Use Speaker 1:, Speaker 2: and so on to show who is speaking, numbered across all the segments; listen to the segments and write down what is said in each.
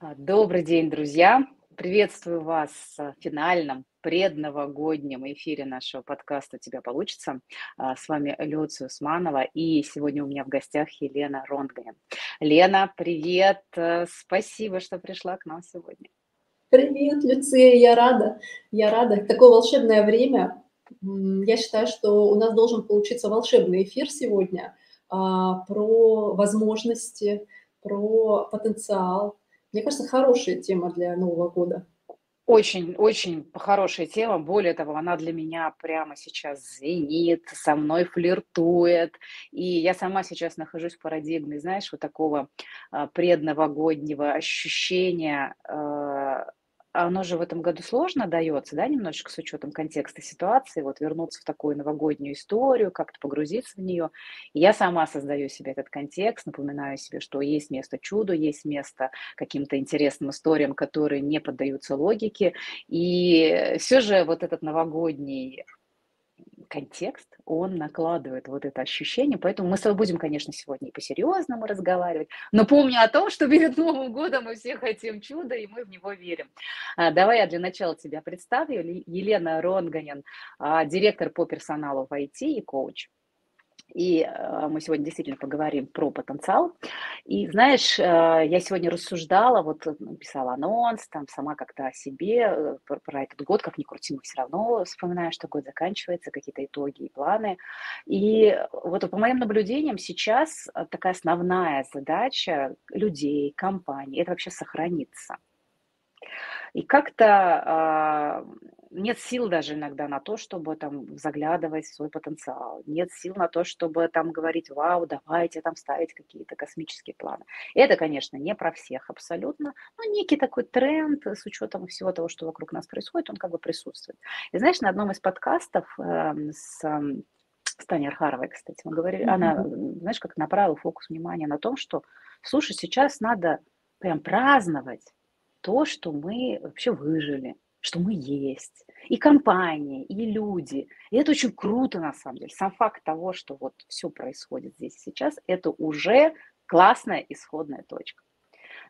Speaker 1: А, добрый день, друзья! Приветствую вас в финальном предновогоднем эфире нашего подкаста «У тебя получится». А, с вами Люция Усманова, и сегодня у меня в гостях Елена Рондгая. Лена, привет! Э, спасибо, что пришла к нам сегодня.
Speaker 2: Привет, Люция, я рада, я рада. Такое волшебное время. Я считаю, что у нас должен получиться волшебный эфир сегодня а, про возможности, про потенциал, мне кажется, хорошая тема для Нового года.
Speaker 1: Очень, очень хорошая тема. Более того, она для меня прямо сейчас звенит, со мной флиртует. И я сама сейчас нахожусь в парадигме, знаешь, вот такого а, предновогоднего ощущения э, оно же в этом году сложно дается, да, немножечко с учетом контекста ситуации, вот вернуться в такую новогоднюю историю, как-то погрузиться в нее. И я сама создаю себе этот контекст, напоминаю себе, что есть место чуду, есть место каким-то интересным историям, которые не поддаются логике. И все же вот этот новогодний контекст, он накладывает вот это ощущение. Поэтому мы с тобой будем, конечно, сегодня и по-серьезному разговаривать, но помню о том, что перед Новым годом мы все хотим чуда, и мы в него верим. А, давай я для начала тебя представлю. Елена Ронганин, а, директор по персоналу в IT и коуч. И э, мы сегодня действительно поговорим про потенциал. И знаешь, э, я сегодня рассуждала, вот написала анонс, там сама как-то о себе, э, про, про этот год, как ни крути, мы все равно вспоминаем, что год заканчивается, какие-то итоги и планы. И вот по моим наблюдениям сейчас такая основная задача людей, компаний – это вообще сохраниться. И как-то нет сил даже иногда на то, чтобы там заглядывать в свой потенциал, нет сил на то, чтобы там говорить, вау, давайте там ставить какие-то космические планы. Это, конечно, не про всех абсолютно, но некий такой тренд с учетом всего того, что вокруг нас происходит, он как бы присутствует. И знаешь, на одном из подкастов э, с э, с Таней Архаровой, кстати, мы говорили, mm-hmm. она, знаешь, как направила фокус внимания на том, что, слушай, сейчас надо прям праздновать то, что мы вообще выжили, что мы есть. И компания, и люди. И это очень круто, на самом деле. Сам факт того, что вот все происходит здесь сейчас, это уже классная исходная точка.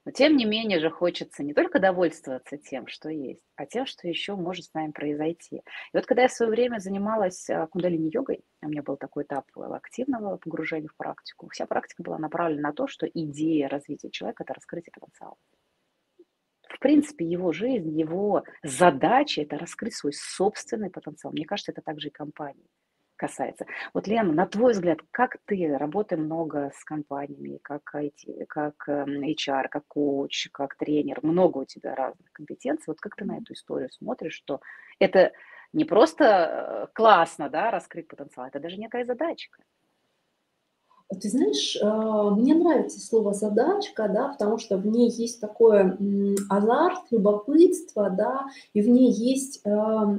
Speaker 1: Но тем не менее же хочется не только довольствоваться тем, что есть, а тем, что еще может с нами произойти. И вот когда я в свое время занималась а, кундалини-йогой, у меня был такой этап активного погружения в практику, вся практика была направлена на то, что идея развития человека – это раскрытие потенциала в принципе, его жизнь, его задача – это раскрыть свой собственный потенциал. Мне кажется, это также и компании касается. Вот, Лена, на твой взгляд, как ты, работаешь много с компаниями, как, IT, как HR, эм, как коуч, как тренер, много у тебя разных компетенций, вот как ты на эту историю смотришь, что это не просто э, классно, да, раскрыть потенциал, это даже некая задачка.
Speaker 2: Ты знаешь, а, мне нравится слово задачка, да, потому что в ней есть такое азарт, любопытство, да, и в ней есть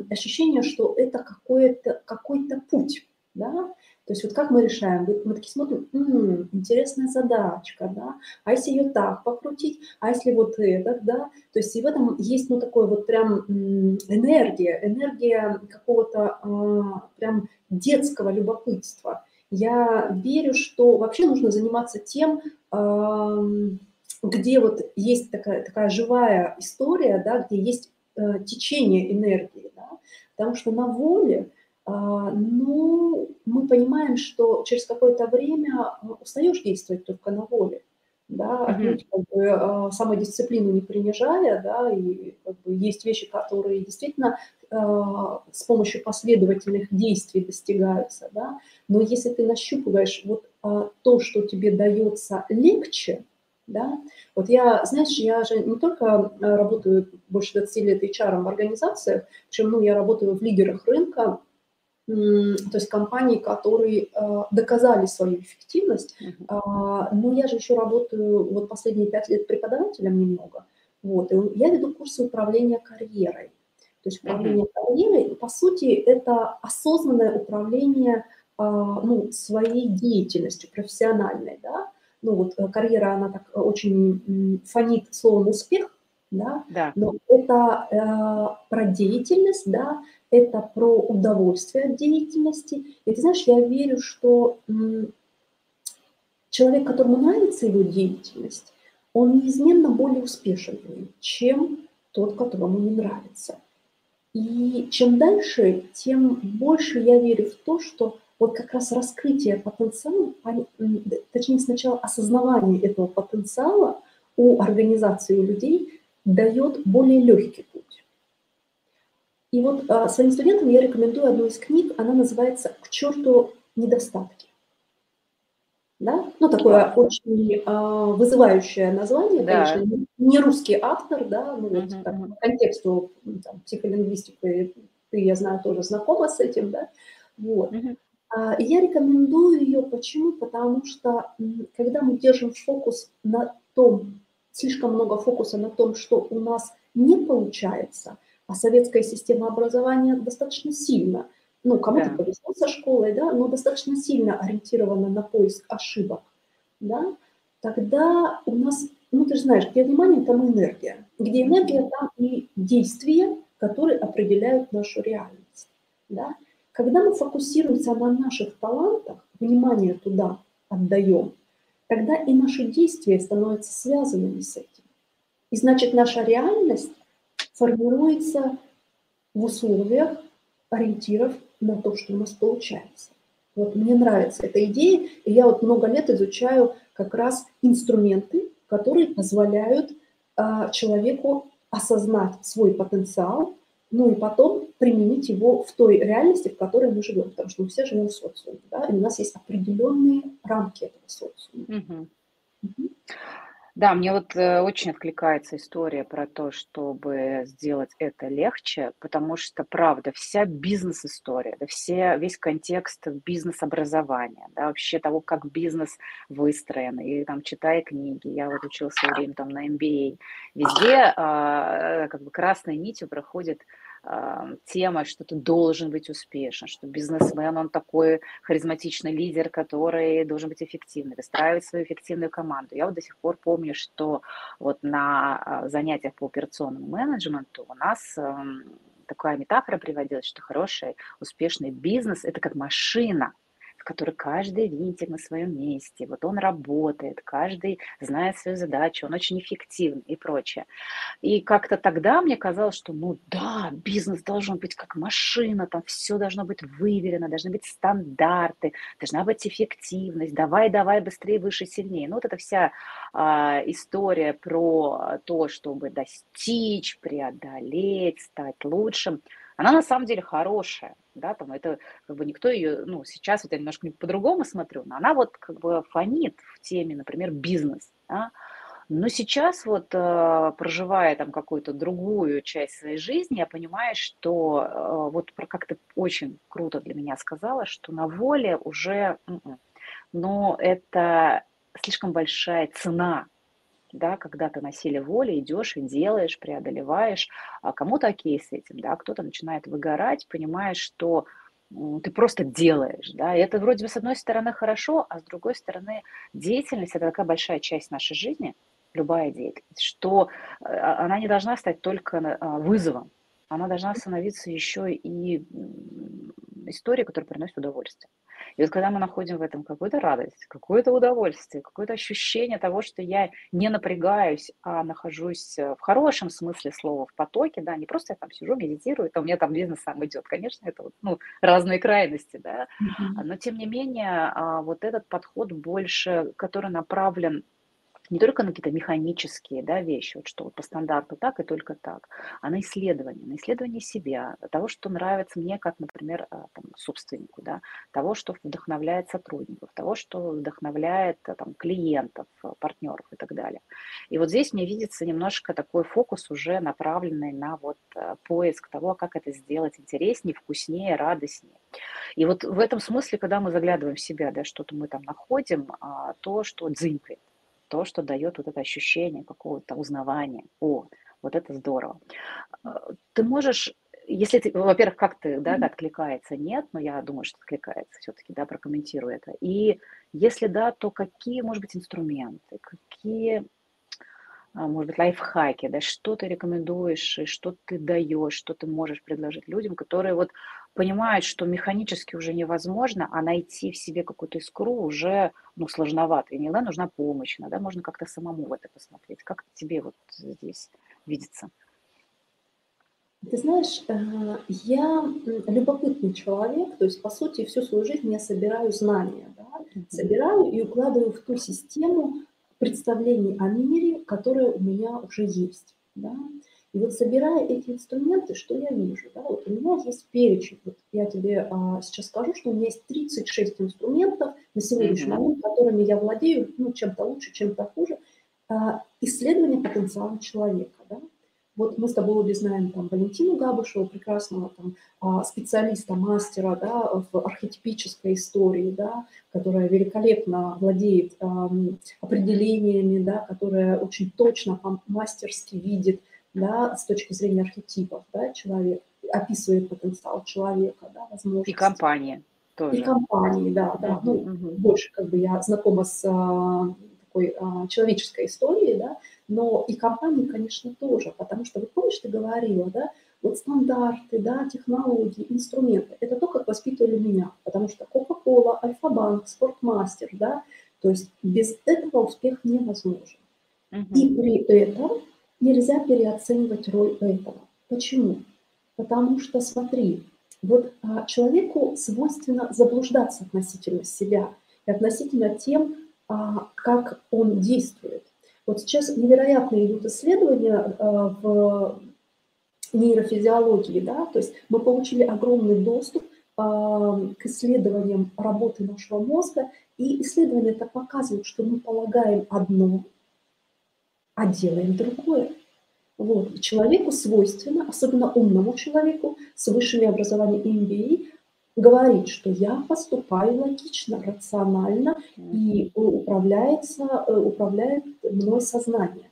Speaker 2: ощущение, что это какой-то какой путь, да. То есть вот как мы решаем? Мы такие смотрим, м-м, интересная задачка, да, а если ее так покрутить, а если вот это, да, то есть и в этом есть, ну, такое вот прям энергия, энергия какого-то а, прям детского любопытства – я верю, что вообще нужно заниматься тем, где вот есть такая, такая живая история, да, где есть э, течение энергии, да, потому что на воле, а, ну, мы понимаем, что через какое-то время устаешь действовать только на воле, да, отнюдь как бы, э, самодисциплину не принижая, да, и как бы, есть вещи, которые действительно э, с помощью последовательных действий достигаются, да, но если ты нащупываешь вот э, то, что тебе дается легче, да, вот я, знаешь, я же не только работаю больше 20 лет HR в организациях, причем, ну, я работаю в лидерах рынка, то есть компании, которые э, доказали свою эффективность. Uh-huh. Но я же еще работаю вот последние пять лет преподавателем немного. Вот, и я веду курсы управления карьерой. То есть управление uh-huh. карьерой, по сути, это осознанное управление а, ну, своей деятельностью профессиональной. Да? Ну вот э, карьера, она так очень фонит словом успех, да? Да. но это э, про деятельность, да, это про удовольствие от деятельности. И ты знаешь, я верю, что человек, которому нравится его деятельность, он неизменно более успешен, чем тот, которому не нравится. И чем дальше, тем больше я верю в то, что вот как раз раскрытие потенциала, точнее сначала осознавание этого потенциала у организации, у людей дает более легкий путь. И вот а, своим студентам я рекомендую одну из книг, она называется «К черту недостатки». Да? Ну, такое очень а, вызывающее название, да. конечно, не русский автор, да, ну, вот, uh-huh. так, по контексту там, психолингвистики, ты, я знаю, тоже знакома с этим, да, вот. Uh-huh. А, и я рекомендую ее, почему? Потому что, когда мы держим фокус на том, слишком много фокуса на том, что у нас не получается, а советская система образования достаточно сильно – ну, кому-то да. повезло со школой, да, но достаточно сильно ориентирована на поиск ошибок, да, тогда у нас, ну, ты же знаешь, где внимание, там энергия. Где энергия, там и действия, которые определяют нашу реальность, да. Когда мы фокусируемся на наших талантах, внимание туда отдаем, тогда и наши действия становятся связанными с этим. И значит, наша реальность формируется в условиях ориентиров на то, что у нас получается. Вот мне нравится эта идея, и я вот много лет изучаю как раз инструменты, которые позволяют а, человеку осознать свой потенциал, ну и потом применить его в той реальности, в которой мы живем, потому что мы все живем в социуме, да, и у нас есть определенные рамки этого социума. Угу.
Speaker 1: Угу. Да, мне вот э, очень откликается история про то, чтобы сделать это легче, потому что, правда, вся бизнес-история, да, все, весь контекст бизнес-образования, да, вообще того, как бизнес выстроен, и там, читая книги, я вот училась в свое время там на MBA, везде а, как бы красной нитью проходит тема, что ты должен быть успешен, что бизнесмен, он такой харизматичный лидер, который должен быть эффективный, выстраивать свою эффективную команду. Я вот до сих пор помню, что вот на а, занятиях по операционному менеджменту у нас такая метафора приводилась, что хороший, успешный бизнес – это как машина – в которой каждый винтик на своем месте, вот он работает, каждый знает свою задачу, он очень эффективный и прочее. И как-то тогда мне казалось, что ну да, бизнес должен быть как машина, там все должно быть выверено, должны быть стандарты, должна быть эффективность, давай, давай, быстрее, выше, сильнее. Ну вот эта вся а, история про то, чтобы достичь, преодолеть, стать лучшим – она на самом деле хорошая, да, там это как бы никто ее, ну, сейчас вот я немножко по-другому смотрю, но она вот как бы фонит в теме, например, бизнес, да, но сейчас вот, э, проживая там какую-то другую часть своей жизни, я понимаю, что э, вот как то очень круто для меня сказала, что на воле уже, м-м, но это слишком большая цена да, когда ты на силе воли идешь и делаешь, преодолеваешь, а кому-то окей с этим, да, кто-то начинает выгорать, понимаешь, что ты просто делаешь, да, и это вроде бы с одной стороны хорошо, а с другой стороны деятельность – это такая большая часть нашей жизни, любая деятельность, что а, она не должна стать только а, вызовом, она должна становиться еще и историей, которая приносит удовольствие. И вот когда мы находим в этом какую-то радость, какое-то удовольствие, какое-то ощущение того, что я не напрягаюсь, а нахожусь э, в хорошем смысле слова в потоке, да, не просто я там сижу, медитирую, то у меня там бизнес сам идет, конечно, это вот, ну, разные крайности, да, но тем не менее а, вот этот подход больше, который направлен не только на какие-то механические да, вещи, вот что вот по стандарту так и только так, а на исследование, на исследование себя, того, что нравится мне, как, например, а, там, собственнику, да, того, что вдохновляет сотрудников, того, что вдохновляет а, там, клиентов, а, партнеров и так далее. И вот здесь мне видится немножко такой фокус уже направленный на вот поиск того, как это сделать интереснее, вкуснее, радостнее. И вот в этом смысле, когда мы заглядываем в себя, да, что-то мы там находим, то, что дзынькает, то, что дает вот это ощущение какого-то узнавания. О, вот это здорово. А, ты можешь, если ты, во-первых, как ты, да, откликается, нет, но я думаю, что откликается все-таки, да, прокомментирую это. И если да, то какие, может быть, инструменты, какие а, может быть, лайфхаки, да, что ты рекомендуешь, и что ты даешь, что ты можешь предложить людям, которые вот понимают, что механически уже невозможно, а найти в себе какую-то искру уже ну, сложновато. И иногда нужна помощь, иногда можно как-то самому в это посмотреть. Как тебе вот здесь видится?
Speaker 2: Ты знаешь, э, я любопытный человек, то есть, по сути, всю свою жизнь я собираю знания, да? собираю и укладываю в ту систему представлений о мире, которая у меня уже есть. Да? И вот собирая эти инструменты, что я вижу? Да? Вот у меня есть перечень. Вот я тебе а, сейчас скажу, что у меня есть 36 инструментов на сегодняшний mm-hmm. момент, которыми я владею, ну, чем-то лучше, чем-то хуже. А, исследование потенциала человека. Да? Вот мы с тобой обе знаем там Валентину Габышеву, прекрасного там а, специалиста, мастера да, в архетипической истории, да, которая великолепно владеет определениями, да, которая очень точно, мастерски видит да, с точки зрения архетипов, да, человек описывает потенциал человека, да,
Speaker 1: возможности. И компания тоже.
Speaker 2: И компании, да, да. Ну, угу. больше как бы я знакома с а, такой а, человеческой историей, да, но и компании, конечно, тоже, потому что, вы помнишь, ты говорила, да, вот стандарты, да, технологии, инструменты, это то, как воспитывали меня, потому что Coca-Cola, Альфа-банк, Спортмастер, да, то есть без этого успех невозможен. Угу. И при этом нельзя переоценивать роль этого. Почему? Потому что, смотри, вот а, человеку свойственно заблуждаться относительно себя и относительно тем, а, как он действует. Вот сейчас невероятно идут исследования а, в нейрофизиологии, да, то есть мы получили огромный доступ а, к исследованиям работы нашего мозга, и исследования это показывают, что мы полагаем одно, а делаем другое. Вот. Человеку свойственно, особенно умному человеку с высшими образованиями MBA, говорить, что я поступаю логично, рационально, и управляется, э, управляет мной сознание.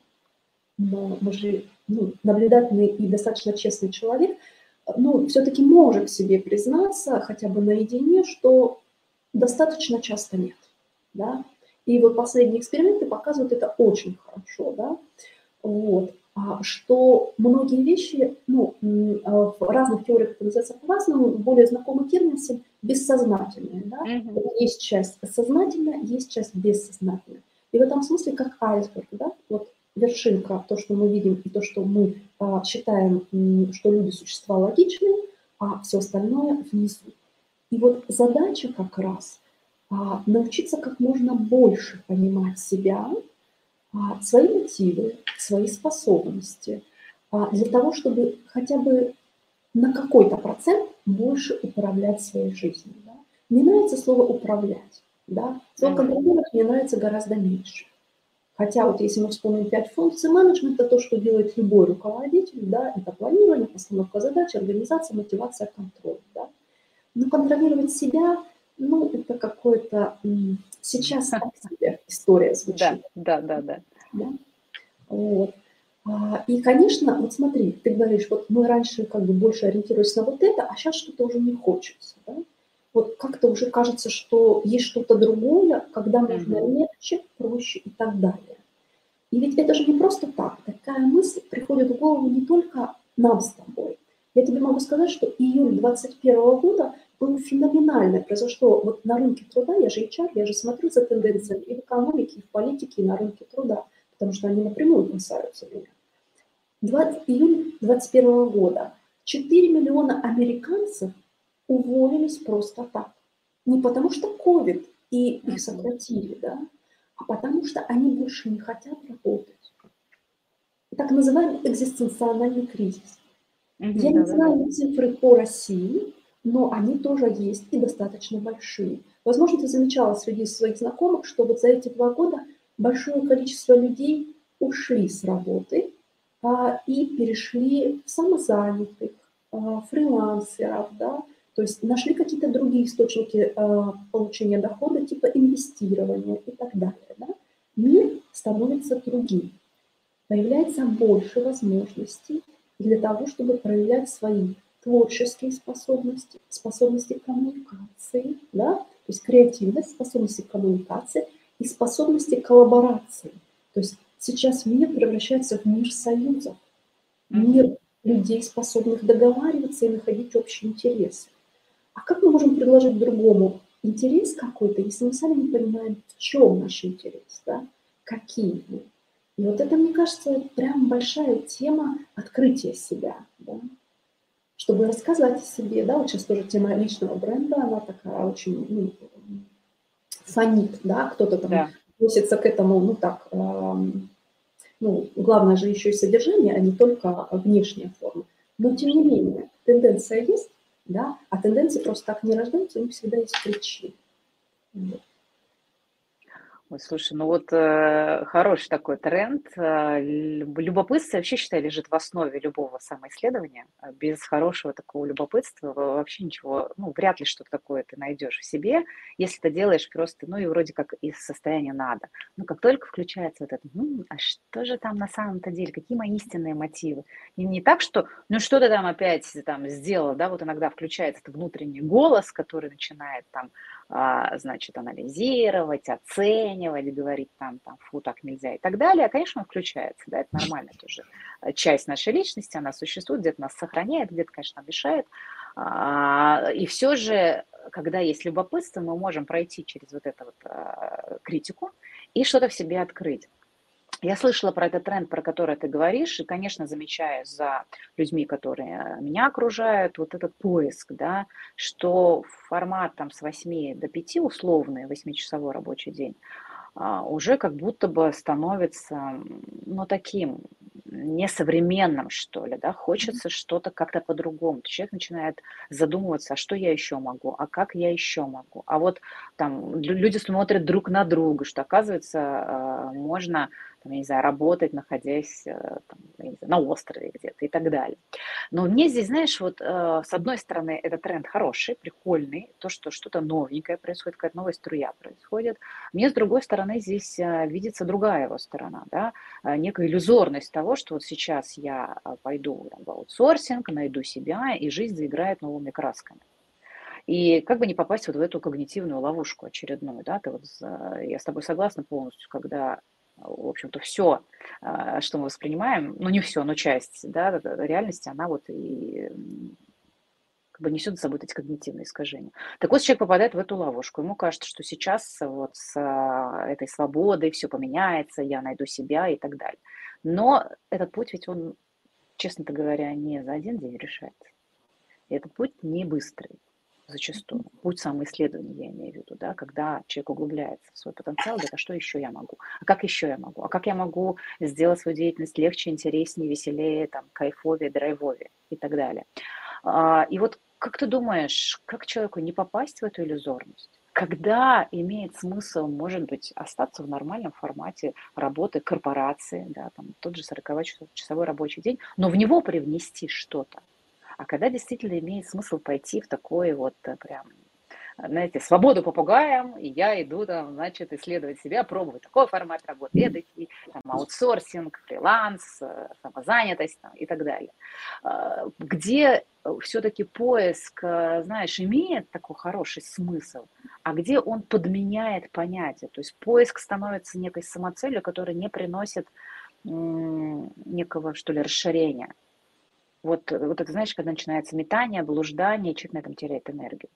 Speaker 2: Но мы же ну, наблюдательный и достаточно честный человек, ну, все-таки может себе признаться, хотя бы наедине, что достаточно часто нет. Да? И вот последние эксперименты показывают это очень хорошо. Да? Вот. А, что многие вещи, ну, а, в разных теориях называется по-разному, более знакомый термин всем бессознательное. Да? Mm-hmm. Есть часть сознательная, есть часть бессознательная. И в этом смысле как айсберг, да, вот вершинка, то, что мы видим, и то, что мы а, считаем, что люди существа логичные, а все остальное внизу. И вот задача как раз научиться как можно больше понимать себя, а, свои мотивы, свои способности, а, для того, чтобы хотя бы на какой-то процент больше управлять своей жизнью. Да? Мне нравится слово «управлять». Да? Слово «контролировать» мне нравится гораздо меньше. Хотя вот если мы вспомним пять функций менеджмента, то, что делает любой руководитель, да, это планирование, постановка задач, организация, мотивация, контроль. Да. Но контролировать себя, ну, это какое-то сейчас история звучит.
Speaker 1: Да, да, да, да. да?
Speaker 2: Вот. А, и, конечно, вот смотри, ты говоришь, вот мы раньше как бы больше ориентировались на вот это, а сейчас что-то уже не хочется. Да? вот как-то уже кажется, что есть что-то другое, когда можно легче, проще и так далее. И ведь это же не просто так. Такая мысль приходит в голову не только нам с тобой. Я тебе могу сказать, что июль 2021 года был феноменальный. Произошло вот на рынке труда, я же HR, я же смотрю за тенденциями и в экономике, и в политике, и на рынке труда, потому что они напрямую касаются меня. 20, июль 2021 года 4 миллиона американцев уволились просто так. Не потому что COVID и их сократили, да, а потому что они больше не хотят работать. Так называемый экзистенциональный кризис. mm Я не знаю цифры по России, но они тоже есть и достаточно большие. Возможно, ты замечала среди своих знакомых, что вот за эти два года большое количество людей ушли с работы а, и перешли в самозанятых, а, фрилансеров, да, то есть нашли какие-то другие источники э, получения дохода, типа инвестирования и так далее. Да? Мир становится другим. Появляется больше возможностей для того, чтобы проявлять свои творческие способности, способности к коммуникации, да? то есть креативность, способности к коммуникации и способности к коллаборации. То есть сейчас мир превращается в мир союзов, мир людей, способных договариваться и находить общие интересы. А как мы можем предложить другому интерес какой-то, если мы сами не понимаем, в чем наш интерес, да? какие мы? И вот это, мне кажется, прям большая тема открытия себя, да? Чтобы рассказать о себе, да, вот сейчас тоже тема личного бренда, она такая очень ну, фонит, да, кто-то там да. относится к этому, ну так, эм, ну, главное же еще и содержание, а не только внешняя форма. Но тем не менее, тенденция есть, да, а тенденции просто так не рождаются, у них всегда есть причины. Вот.
Speaker 1: Ой, слушай, ну вот э, хороший такой тренд. Э, любопытство вообще, считаю, лежит в основе любого самоисследования. Э, без хорошего такого любопытства вообще ничего, ну, вряд ли что-то такое ты найдешь в себе, если ты делаешь просто, ну, и вроде как из состояния надо. Но как только включается вот это, ну, а что же там на самом-то деле, какие мои истинные мотивы? И не так, что, ну, что ты там опять там сделал, да, вот иногда включается этот внутренний голос, который начинает там а, значит, анализировать, оценивать, говорить там, там, фу, так нельзя и так далее. Конечно, он включается, да, это нормально тоже. Часть нашей личности, она существует, где-то нас сохраняет, где-то, конечно, мешает. А, и все же, когда есть любопытство, мы можем пройти через вот эту вот а, критику и что-то в себе открыть. Я слышала про этот тренд, про который ты говоришь, и, конечно, замечаю за людьми, которые меня окружают, вот этот поиск, да, что формат там с 8 до 5 условный, 8-часовой рабочий день, а, уже как будто бы становится, ну, таким несовременным, что ли, да, хочется что-то как-то по-другому. Человек начинает задумываться, а что я еще могу, а как я еще могу. А вот там люди смотрят друг на друга, что оказывается а, можно там, я не знаю, работать, находясь э, там, знаю, на острове где-то и так далее. Но мне здесь, знаешь, вот э, с одной стороны, этот тренд хороший, прикольный, то, что что-то новенькое происходит, какая-то новая струя происходит. Мне, с другой стороны, здесь э, видится другая его сторона, да, некая иллюзорность того, что вот сейчас я пойду там, в аутсорсинг, найду себя, и жизнь заиграет новыми красками. И как бы не попасть вот в эту когнитивную ловушку очередную, да, ты вот, я с тобой согласна полностью, когда в общем-то, все, а, что мы воспринимаем, ну не все, но часть да, реальности, она вот и как бы несет за собой эти когнитивные искажения. Так вот, человек попадает в эту ловушку. Ему кажется, что сейчас вот с а, этой свободой все поменяется, я найду себя и так далее. Но этот путь ведь он, честно говоря, не за один день решается. И этот путь не быстрый зачастую. Путь самоисследования, я имею в виду, да, когда человек углубляется в свой потенциал, говорит, а что еще я могу? А как еще я могу? А как я могу сделать свою деятельность легче, интереснее, веселее, там, кайфовее, драйвовее и так далее. А, и вот как ты думаешь, как человеку не попасть в эту иллюзорность? когда имеет смысл, может быть, остаться в нормальном формате работы корпорации, да, там тот же 40-часовой рабочий день, но в него привнести что-то а когда действительно имеет смысл пойти в такое вот э, прям знаете, свободу попугаем, и я иду там, значит, исследовать себя, пробовать такой формат работы, эдакий, там, аутсорсинг, фриланс, э, самозанятость там, и так далее. А, где все-таки поиск, э, знаешь, имеет такой хороший смысл, а где он подменяет понятие, то есть поиск становится некой самоцелью, которая не приносит некого, что ли, расширения. Вот, вот это, знаешь, когда начинается метание, блуждание, человек на этом теряет энергию.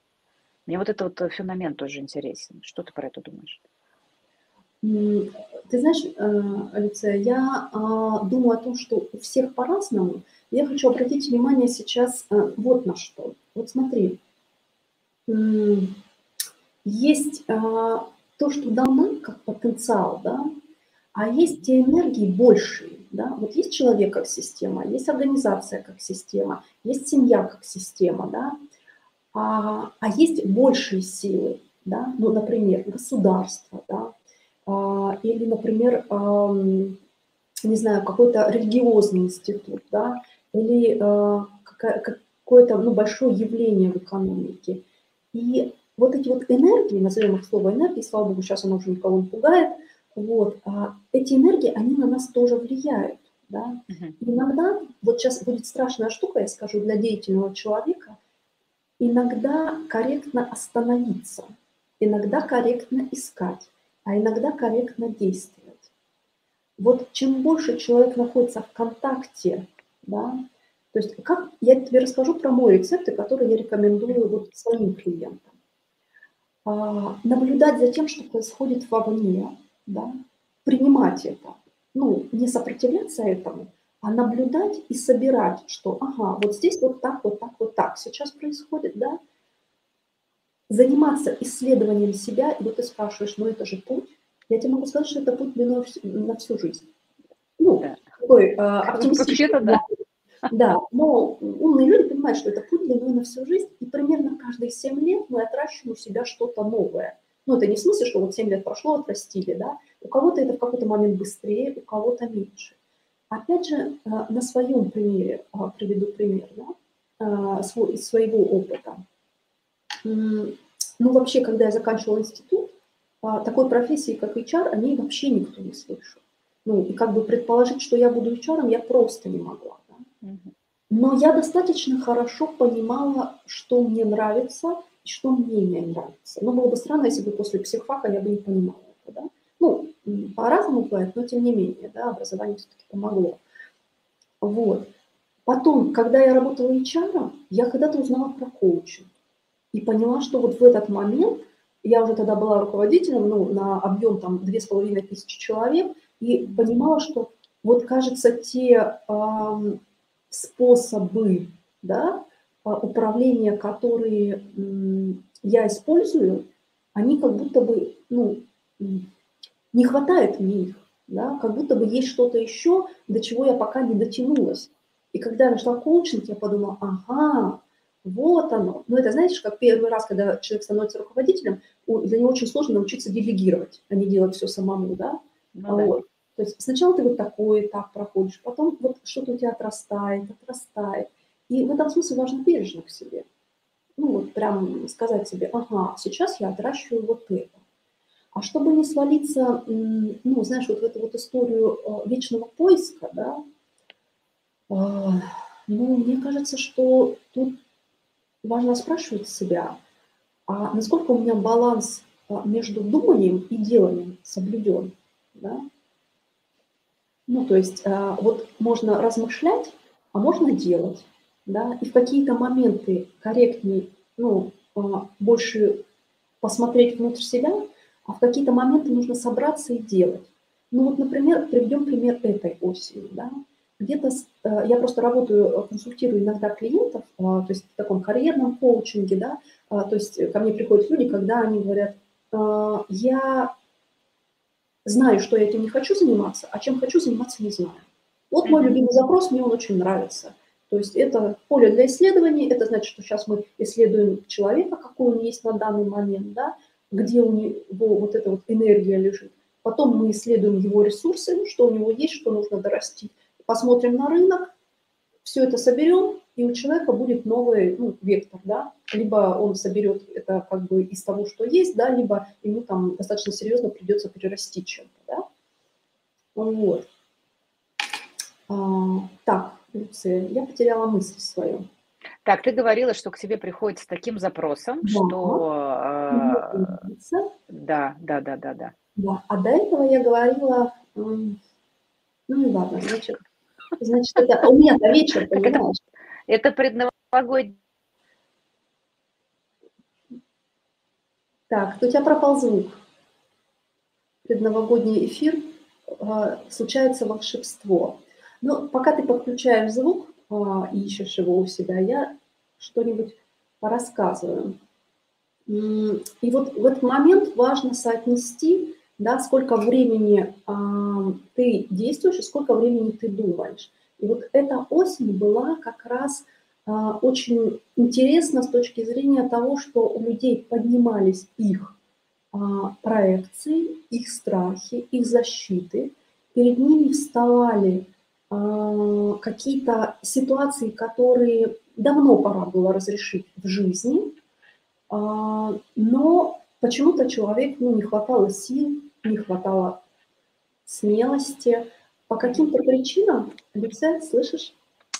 Speaker 1: Мне вот этот вот феномен тоже интересен. Что ты про это думаешь?
Speaker 2: Ты знаешь, э, Алиция, я а, думаю о том, что у всех по-разному. Я хочу обратить внимание сейчас э, вот на что. Вот смотри, есть а, то, что дано как потенциал, да, а есть те энергии большие, да? Вот есть человек как система, есть организация как система, есть семья как система, да? а, а есть большие силы, да? ну, например, государство, да? а, или, например, а, не знаю, какой-то религиозный институт, да? или а, какое-то ну, большое явление в экономике. И вот эти вот энергии, назовем их слово энергии, слава богу, сейчас оно уже никого не пугает, вот, а эти энергии, они на нас тоже влияют. Да? Uh-huh. Иногда, вот сейчас будет страшная штука, я скажу, для деятельного человека, иногда корректно остановиться, иногда корректно искать, а иногда корректно действовать. Вот чем больше человек находится в контакте да, То есть как я тебе расскажу про мой рецепт, который я рекомендую вот своим клиентам. А, наблюдать за тем, что происходит вовне, да, принимать это, ну, не сопротивляться этому, а наблюдать и собирать, что, ага, вот здесь вот так, вот так, вот так сейчас происходит, да, заниматься исследованием себя, и вот ты спрашиваешь, ну это же путь, я тебе могу сказать, что это путь длиной на всю жизнь. Ну, да. такой э, оптимистичный. Вообще-то да. Да, но умные люди понимают, что это путь длиной на всю жизнь, и примерно каждые 7 лет мы отращиваем у себя что-то новое. Ну, это не в смысле, что вот 7 лет прошло, отрастили, да. У кого-то это в какой-то момент быстрее, у кого-то меньше. Опять же, э, на своем примере а, приведу пример, да, э, свой, из своего опыта. Ну, вообще, когда я заканчивала институт, такой профессии, как HR, о ней вообще никто не слышал. Ну, и как бы предположить, что я буду HR, я просто не могла. Но я достаточно хорошо понимала, что мне нравится что мне не нравится. Но было бы странно, если бы после психфака я бы не понимала это, да? Ну, по-разному бывает, но тем не менее, да, образование все-таки помогло. Вот. Потом, когда я работала HR, я когда-то узнала про коучинг и поняла, что вот в этот момент, я уже тогда была руководителем, ну, на объем там две с половиной тысячи человек, и понимала, что вот, кажется, те э, способы да, управления, которые я использую, они как будто бы, ну, не хватает мне их, да, как будто бы есть что-то еще, до чего я пока не дотянулась. И когда я нашла коучинг, я подумала, ага, вот оно. Ну, это, знаешь, как первый раз, когда человек становится руководителем, для него очень сложно научиться делегировать, а не делать все самому, да. Ну, вот. То есть сначала ты вот такой этап проходишь, потом вот что-то у тебя отрастает, отрастает. И в этом смысле важно бережно к себе. Ну вот прям сказать себе, ага, сейчас я отращиваю вот это. А чтобы не свалиться, ну, знаешь, вот в эту вот историю э, вечного поиска, да, э, ну, мне кажется, что тут важно спрашивать себя, а насколько у меня баланс э, между думанием и деланием соблюден, да? Ну, то есть а, вот можно размышлять, а можно делать, да, и в какие-то моменты корректнее, ну, а, больше посмотреть внутрь себя, а в какие-то моменты нужно собраться и делать. Ну вот, например, приведем пример этой осени, да. Где-то а, я просто работаю, консультирую иногда клиентов, то есть в таком карьерном коучинге, да, то есть ко мне приходят люди, когда они говорят, я знаю, что я этим не хочу заниматься, а чем хочу заниматься, не знаю. Вот мой любимый запрос, мне он очень нравится. То есть это поле для исследований, это значит, что сейчас мы исследуем человека, какой он есть на данный момент, да, где у него вот эта вот энергия лежит. Потом мы исследуем его ресурсы, что у него есть, что нужно дорастить. Посмотрим на рынок, все это соберем, и у человека будет новый ну, вектор, да, либо он соберет это как бы из того, что есть, да, либо ему там достаточно серьезно придется перерасти чем-то, да. Вот. А, так, Люция, я потеряла мысль свою.
Speaker 1: Так, ты говорила, что к тебе приходит с таким запросом, да. что... Э, да, да, да, да, да.
Speaker 2: Да, а до этого я говорила... Ну и ладно, значит, значит это у меня-то вечер, понимаешь?
Speaker 1: Это предновогодний.
Speaker 2: Так, у тебя пропал звук. Предновогодний эфир, э, случается волшебство. Но пока ты подключаешь звук э, и ищешь его у себя, я что-нибудь порассказываю. И вот в этот момент важно соотнести, да, сколько времени э, ты действуешь и сколько времени ты думаешь. И вот эта осень была как раз а, очень интересна с точки зрения того, что у людей поднимались их а, проекции, их страхи, их защиты. Перед ними вставали а, какие-то ситуации, которые давно пора было разрешить в жизни, а, но почему-то человек, ну, не хватало сил, не хватало смелости, по каким-то причинам, Люция, слышишь?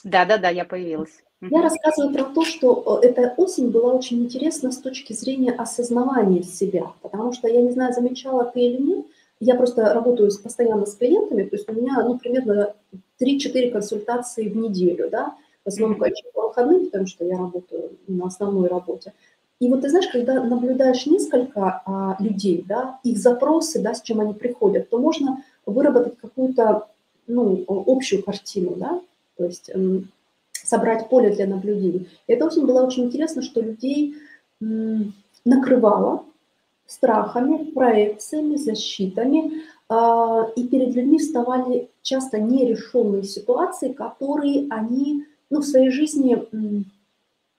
Speaker 1: Да-да-да, я появилась.
Speaker 2: Я рассказываю про то, что э, эта осень была очень интересна с точки зрения осознавания себя, потому что, я не знаю, замечала ты или нет, я просто работаю постоянно с клиентами, то есть у меня, ну, примерно 3-4 консультации в неделю, да, в основном, конечно, по выходным, потому что я работаю на основной работе. И вот ты знаешь, когда наблюдаешь несколько а, людей, да, их запросы, да, с чем они приходят, то можно выработать какую-то ну, общую картину, да, то есть м, собрать поле для наблюдений. И это очень было очень интересно, что людей м, накрывало страхами, проекциями, защитами, и перед людьми вставали часто нерешенные ситуации, которые они ну, в своей жизни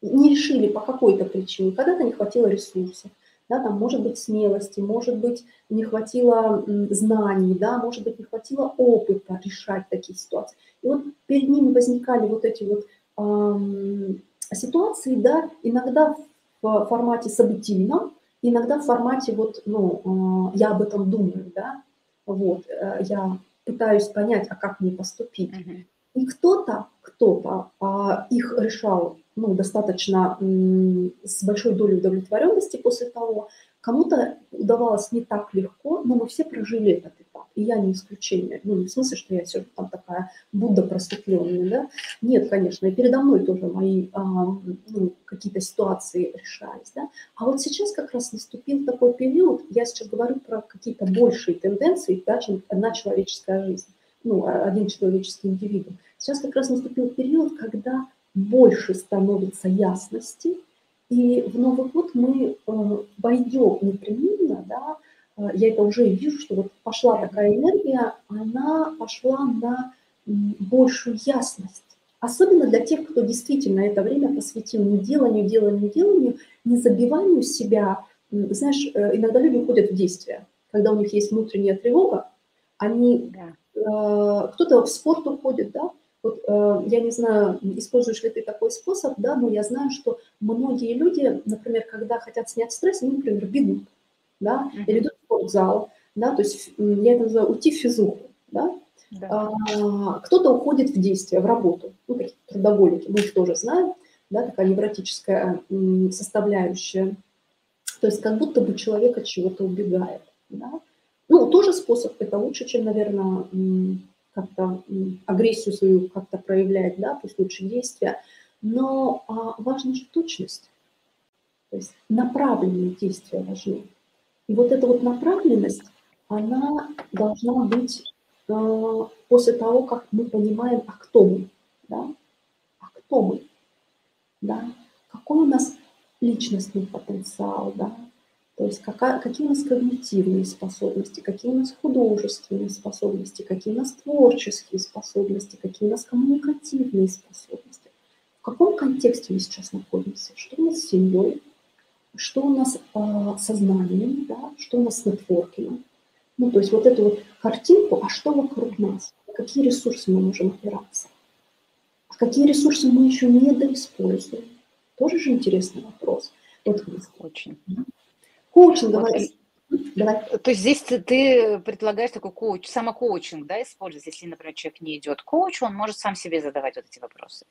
Speaker 2: не решили по какой-то причине. Когда-то не хватило ресурсов, да, там, может быть, смелости, может быть, не хватило знаний, да, может быть, не хватило опыта решать такие ситуации. И вот перед ними возникали вот эти вот эм, ситуации, да, иногда в формате событийном, иногда в формате вот, ну, э, я об этом думаю, да, вот, э, я пытаюсь понять, а как мне поступить. Uh-huh. И кто-то, кто-то а, их решал ну, достаточно м, с большой долей удовлетворенности после того. Кому-то удавалось не так легко, но мы все прожили этот и я не исключение. Ну, не в смысле, что я все там такая Будда просветленная, да? Нет, конечно, и передо мной тоже мои а, ну, какие-то ситуации решались, да? А вот сейчас как раз наступил такой период, я сейчас говорю про какие-то большие тенденции, да, чем одна человеческая жизнь, ну, один человеческий индивидуум. Сейчас как раз наступил период, когда больше становится ясности, и в Новый год мы э, войдем непременно, да, я это уже вижу, что вот пошла такая энергия, она пошла на большую ясность. Особенно для тех, кто действительно это время посвятил не деланию, деланию, деланию, не забиванию себя. Знаешь, э, иногда люди уходят в действие. Когда у них есть внутренняя тревога, они, да. кто-то в спорт уходит, да, вот э, я не знаю, используешь ли ты такой способ, да, но я знаю, что многие люди, например, когда хотят снять стресс, они, например, бегут, да, mm-hmm. или идут в спортзал, да, то есть я это называю уйти в физуху, да. да. А, кто-то уходит в действие, в работу, ну, такие трудоголики, мы их тоже знаем, да, такая невротическая составляющая. То есть как будто бы человек от чего-то убегает, да. Ну, тоже способ, это лучше, чем, наверное, как-то агрессию свою как-то проявлять, да, пусть лучше действия, но а, важна же точность, то есть направленные действия важны. И вот эта вот направленность, она должна быть э, после того, как мы понимаем, а кто мы, да, а кто мы, да, какой у нас личностный потенциал, да, то есть какая, какие у нас когнитивные способности, какие у нас художественные способности, какие у нас творческие способности, какие у нас коммуникативные способности. В каком контексте мы сейчас находимся? Что у нас с семьей? Что у нас э, со знанием? Да? Что у нас с нетворкингом? Ну, то есть вот эту вот картинку, а что вокруг нас? какие ресурсы мы можем опираться? А какие ресурсы мы еще недоиспользуем? Тоже же интересный вопрос.
Speaker 1: Вот, Очень.
Speaker 2: Коучинг, вот, Давай.
Speaker 1: То есть здесь ты, ты предлагаешь такой коуч, самокоучинг, да, использовать, если, например, человек не идет к коучу, он может сам себе задавать вот эти вопросы.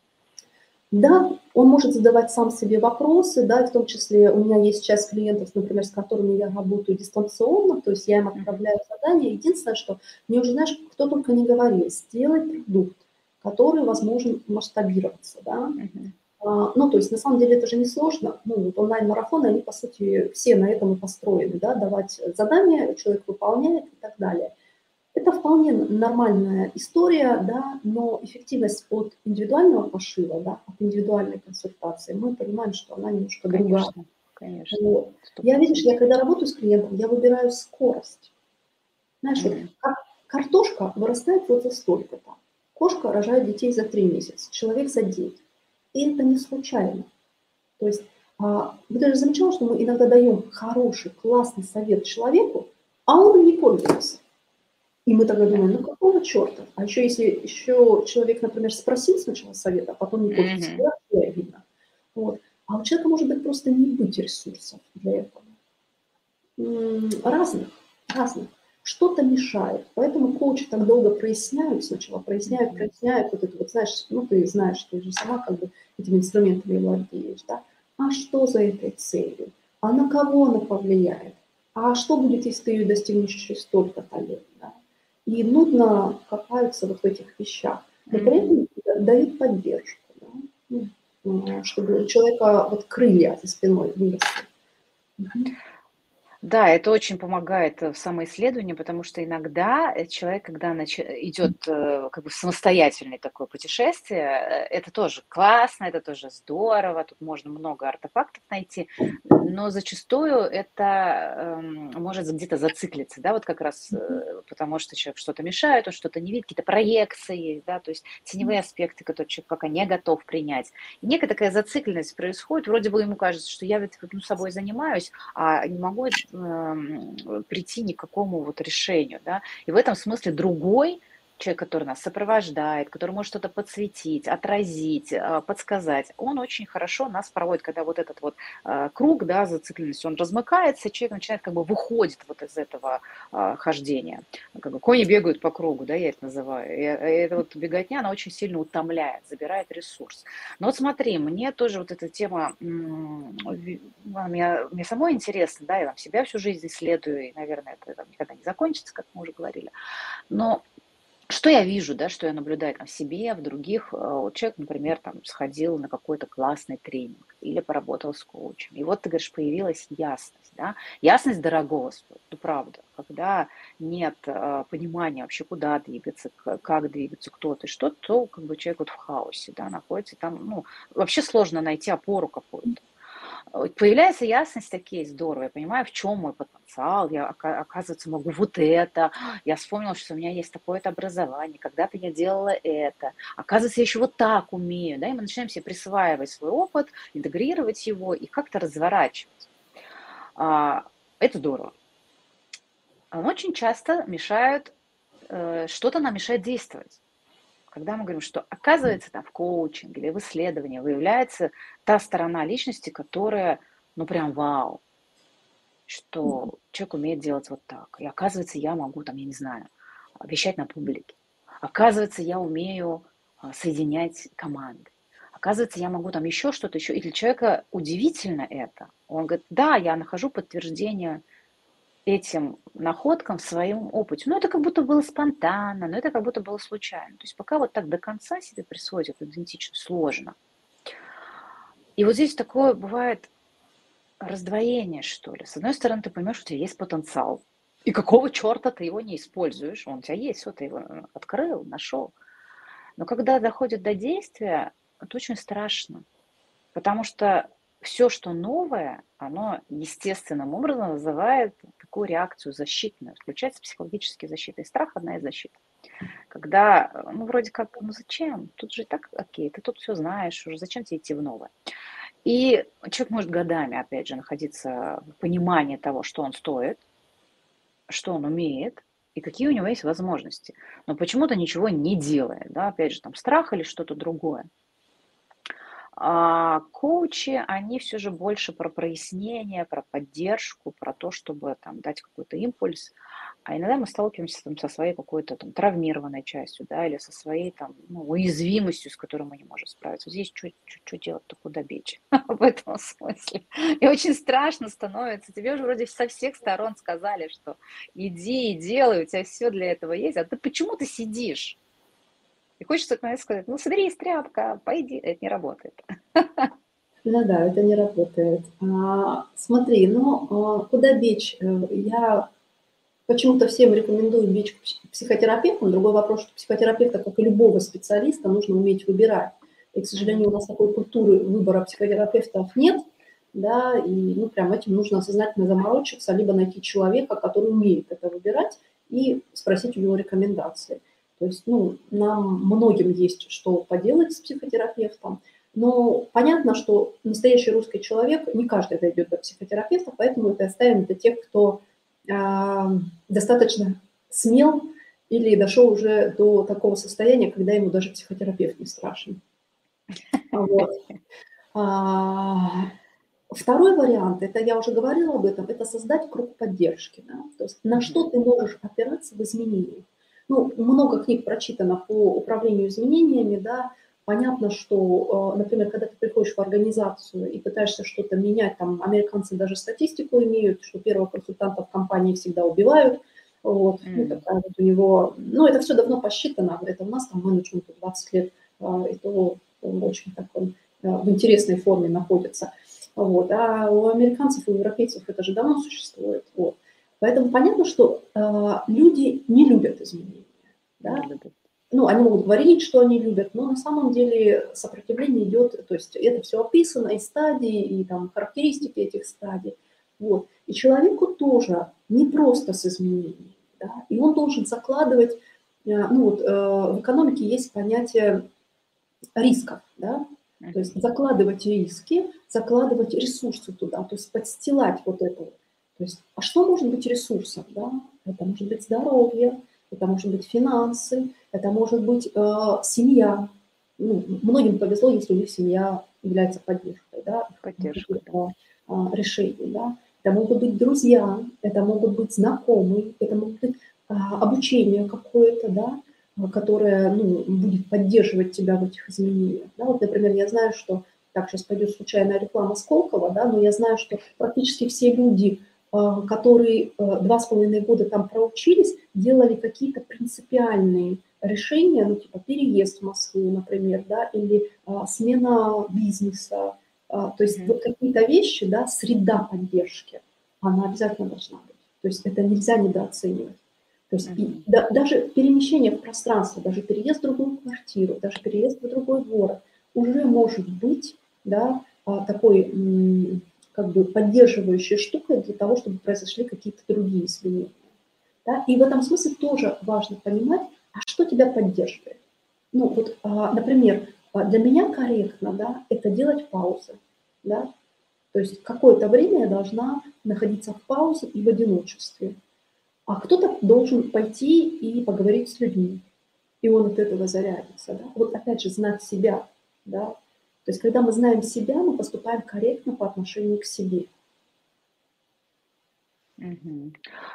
Speaker 2: Да, он может задавать сам себе вопросы, да, в том числе у меня есть часть клиентов, например, с которыми я работаю дистанционно, то есть я им отправляю задания. Единственное, что мне уже, знаешь, кто только не говорил, сделать продукт, который возможен масштабироваться, да, uh-huh. А, ну, то есть, на самом деле, это же не сложно. Ну, вот онлайн-марафоны, они, по сути, все на этом и построены, да, давать задания, человек выполняет и так далее. Это вполне нормальная история, да, но эффективность от индивидуального пошива, да, от индивидуальной консультации, мы понимаем, что она немножко
Speaker 1: конечно,
Speaker 2: другая.
Speaker 1: Конечно.
Speaker 2: Вот. Я, видишь, я когда работаю с клиентом, я выбираю скорость. Знаешь, mm-hmm. вот картошка вырастает вот за столько-то. Кошка рожает детей за три месяца, человек за день. И это не случайно. То есть а, вы даже замечали, что мы иногда даем хороший, классный совет человеку, а он не пользуется. И мы тогда думаем, ну какого черта? А еще если еще человек, например, спросил сначала совета, а потом не пользуется, mm-hmm. вообще видно. Вот. А у человека может быть просто не быть ресурсов для этого. Разных, разных что-то мешает. Поэтому коучи так долго проясняют сначала, проясняют, проясняют вот это вот, знаешь, ну ты знаешь, ты же сама как бы этими инструментами владеешь, да? А что за этой целью? А на кого она повлияет? А что будет, если ты ее достигнешь через столько-то лет, да? И нудно копаются вот в этих вещах, но при этом дают поддержку, да? чтобы у человека вот крылья за спиной выросли.
Speaker 1: Да, это очень помогает э, в самоисследовании, потому что иногда э, человек, когда нач... идет э, как бы в самостоятельное такое путешествие, это тоже классно, это тоже здорово, тут можно много артефактов найти, но зачастую это э, может где-то зациклиться, да, вот как раз э, потому что человек что-то мешает, он что-то не видит, какие-то проекции, да, то есть теневые аспекты, которые человек пока не готов принять. И некая такая зацикленность происходит, вроде бы ему кажется, что я ведь ну, собой занимаюсь, а не могу Эм, прийти ни к какому вот решению, да, и в этом смысле другой человек, который нас сопровождает, который может что-то подсветить, отразить, а, подсказать, он очень хорошо нас проводит, когда вот этот вот а, круг, да, зацикленности, он размыкается, человек начинает как бы выходит вот из этого а, хождения. Как бы кони бегают по кругу, да, я это называю. И эта вот беготня, она очень сильно утомляет, забирает ресурс. Но вот смотри, мне тоже вот эта тема, мне, мне самой интересно, да, я там себя всю жизнь исследую, и, наверное, это там, никогда не закончится, как мы уже говорили. Но что я вижу, да, что я наблюдаю там, в себе, в других. Э, вот человек, например, там, сходил на какой-то классный тренинг или поработал с коучем. И вот, ты говоришь, появилась ясность. Да? Ясность дорогого стоит, ну правда. Когда нет э, понимания вообще, куда двигаться, как двигаться, кто ты, что, то как бы человек вот в хаосе да, находится. Там, ну, вообще сложно найти опору какую-то. Появляется ясность, такие здорово, я понимаю, в чем мой потенциал, я, оказывается, могу вот это, я вспомнила, что у меня есть такое-то образование, когда-то я делала это, оказывается, я еще вот так умею, да, и мы начинаем себе присваивать свой опыт, интегрировать его и как-то разворачивать. А, это здорово. Очень часто мешают, э, что-то нам мешает действовать когда мы говорим, что оказывается там в коучинге или в исследовании выявляется та сторона личности, которая, ну прям вау, что человек умеет делать вот так. И оказывается, я могу там, я не знаю, вещать на публике. Оказывается, я умею а, соединять команды. Оказывается, я могу там еще что-то еще. И для человека удивительно это. Он говорит, да, я нахожу подтверждение этим находкам в своем опыте. Ну, это как будто было спонтанно, но это как будто было случайно. То есть пока вот так до конца себе присвоить эту идентичность сложно. И вот здесь такое бывает раздвоение, что ли. С одной стороны, ты поймешь, что у тебя есть потенциал. И какого черта ты его не используешь? Он у тебя есть, все, ты его открыл, нашел. Но когда доходит до действия, это очень страшно. Потому что все, что новое, оно естественным образом вызывает такую реакцию защитную. Включается психологическая защита. И страх одна из защит. Когда, ну, вроде как, ну зачем? Тут же так, окей, ты тут все знаешь, уже зачем тебе идти в новое? И человек может годами, опять же, находиться в понимании того, что он стоит, что он умеет, и какие у него есть возможности. Но почему-то ничего не делает, да, опять же, там страх или что-то другое. А коучи, они все же больше про прояснение, про поддержку, про то, чтобы там дать какой-то импульс. А иногда мы сталкиваемся там, со своей какой-то там травмированной частью, да, или со своей там ну, уязвимостью, с которой мы не можем справиться. Здесь что делать-то, куда бечь в этом смысле. И очень страшно становится. Тебе уже вроде со всех сторон сказали, что иди и делай, у тебя все для этого есть, а ты почему ты сидишь? И хочется сказать, ну соберись, тряпка, пойди. Это не работает.
Speaker 2: Ну да, это не работает. А, смотри, ну а, куда бечь? Э, я почему-то всем рекомендую бечь к психотерапевту. Другой вопрос, что психотерапевта, как и любого специалиста, нужно уметь выбирать. И, к сожалению, у нас такой культуры выбора психотерапевтов нет, да, и ну, прям этим нужно сознательно заморочиться, либо найти человека, который умеет это выбирать, и спросить у него рекомендации. То есть, ну, нам многим есть что поделать с психотерапевтом, но понятно, что настоящий русский человек, не каждый дойдет до психотерапевта, поэтому это оставим для тех, кто э, достаточно смел или дошел уже до такого состояния, когда ему даже психотерапевт не страшен. Вот. А, второй вариант, это я уже говорила об этом, это создать круг поддержки. Да? То есть на что ты можешь опираться в изменениях ну, много книг прочитано по управлению изменениями, да, понятно, что, э, например, когда ты приходишь в организацию и пытаешься что-то менять, там, американцы даже статистику имеют, что первого консультанта в компании всегда убивают, вот, mm. ну, такая вот у него, ну, это все давно посчитано, это у нас там менеджменту 20 лет, э, и то он очень так он в интересной форме находится. Вот. А у американцев и у европейцев это же давно существует. Вот. Поэтому понятно, что э, люди не любят изменения. Да? Ну, они могут говорить, что они любят, но на самом деле сопротивление идет, то есть это все описано, и стадии, и там характеристики этих стадий. Вот. И человеку тоже не просто с изменениями. Да? И он должен закладывать, э, ну вот э, в экономике есть понятие рисков, да? то есть закладывать риски, закладывать ресурсы туда, то есть подстилать вот это. То есть, а что может быть ресурсом? Да? Это может быть здоровье, это может быть финансы, это может быть э, семья. Ну, многим повезло, если у них семья является поддержкой, да, поддержкой, да. Э, решений, да. Это могут быть друзья, это могут быть знакомые, это могут быть э, обучение какое-то, да, которое ну, будет поддерживать тебя в этих изменениях. Да? Вот, например, я знаю, что, так, сейчас пойдет случайная реклама Сколково, да, но я знаю, что практически все люди, а, которые а, два с половиной года там проучились, делали какие-то принципиальные решения, ну, типа переезд в Москву, например, да, или а, смена бизнеса, а, то есть mm-hmm. вот какие-то вещи, да, среда поддержки, она обязательно должна быть. То есть это нельзя недооценивать. То есть mm-hmm. да, даже перемещение в пространство, даже переезд в другую квартиру, даже переезд в другой город уже может быть да, такой как бы поддерживающей штукой для того, чтобы произошли какие-то другие изменения. Да? И в этом смысле тоже важно понимать, а что тебя поддерживает. Ну вот, а, например, для меня корректно да, это делать паузы. Да? То есть какое-то время я должна находиться в паузе и в одиночестве а кто-то должен пойти и поговорить с людьми, и он от этого зарядится. Да? Вот опять же, знать себя. Да? То есть, когда мы знаем себя, мы поступаем корректно по отношению к себе.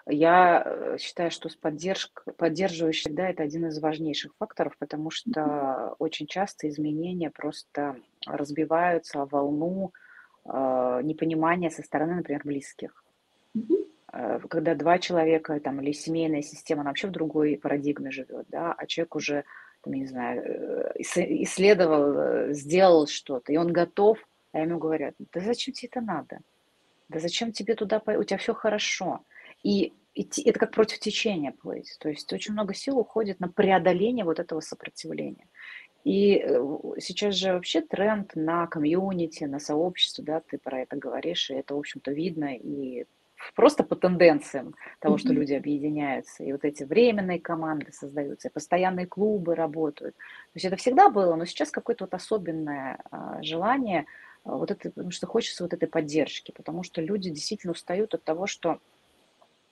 Speaker 1: Я э, считаю, что с поддержк, поддерживающий да, это один из важнейших факторов, потому что очень часто изменения просто разбиваются о волну э, непонимания со стороны, например, близких. Э, когда два человека там, или семейная система, она вообще в другой парадигме живет, да, а человек уже, не знаю, э, исследовал, э, сделал что-то, и он готов, а ему говорят, да зачем тебе это надо? Да зачем тебе туда, у тебя все хорошо. И идти, это как против течения плыть. То есть очень много сил уходит на преодоление вот этого сопротивления. И сейчас же вообще тренд на комьюнити, на сообщество, да, ты про это говоришь, и это, в общем-то, видно, и просто по тенденциям того, что люди объединяются, и вот эти временные команды создаются, и постоянные клубы работают. То есть это всегда было, но сейчас какое-то вот особенное а, желание, а, вот это, потому что хочется вот этой поддержки, потому что люди действительно устают от того, что,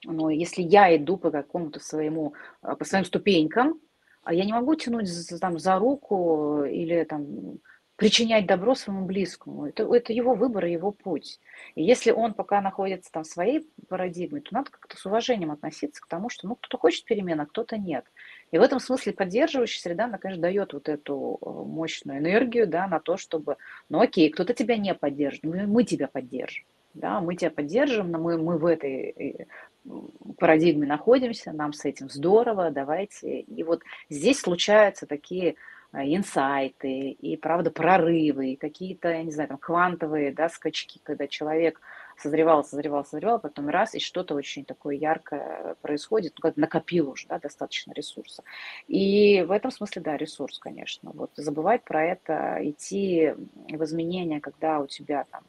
Speaker 1: ну, если я иду по какому-то своему, а, по своим ступенькам, а я не могу тянуть там за руку или там причинять добро своему близкому. Это, это его выбор и его путь. И если он пока находится там в своей парадигме, то надо как-то с уважением относиться к тому, что ну, кто-то хочет перемен, а кто-то нет. И в этом смысле поддерживающая среда, она, конечно, дает вот эту э, мощную энергию да, на то, чтобы, ну окей, кто-то тебя не поддержит, мы, мы тебя поддержим. Да, мы тебя поддержим, но мы, мы в этой э, парадигме находимся, нам с этим здорово, давайте. И вот здесь случаются такие инсайты, и, правда, прорывы, и какие-то, я не знаю, там, квантовые, да, скачки, когда человек созревал, созревал, созревал, потом раз, и что-то очень такое яркое происходит, ну, накопил уже, да, достаточно ресурса. И в этом смысле, да, ресурс, конечно. Вот забывать про это, идти в изменения, когда у тебя там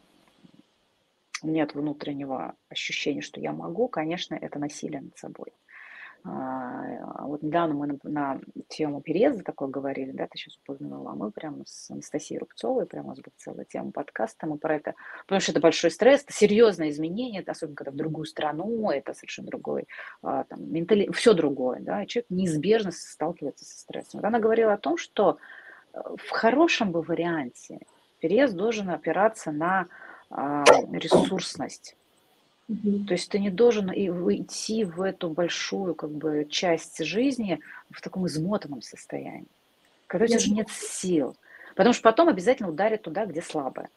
Speaker 1: нет внутреннего ощущения, что я могу, конечно, это насилие над собой. А, вот недавно мы на, на тему переезда такое говорили, да, ты сейчас упомянула, а мы прямо с Анастасией Рубцовой, прямо у нас была целая тема подкаста, мы про это, потому что это большой стресс, это серьезное изменение, это особенно когда в другую страну, это совершенно другой, а, там, ментали... все другое, да, и человек неизбежно сталкивается со стрессом. Она говорила о том, что э, в хорошем бы варианте переезд должен опираться на а, то есть ты не должен и уйти в эту большую как бы часть жизни в таком измотанном состоянии, когда у тебя уже нет сил. Потому что потом обязательно ударит туда, где слабое.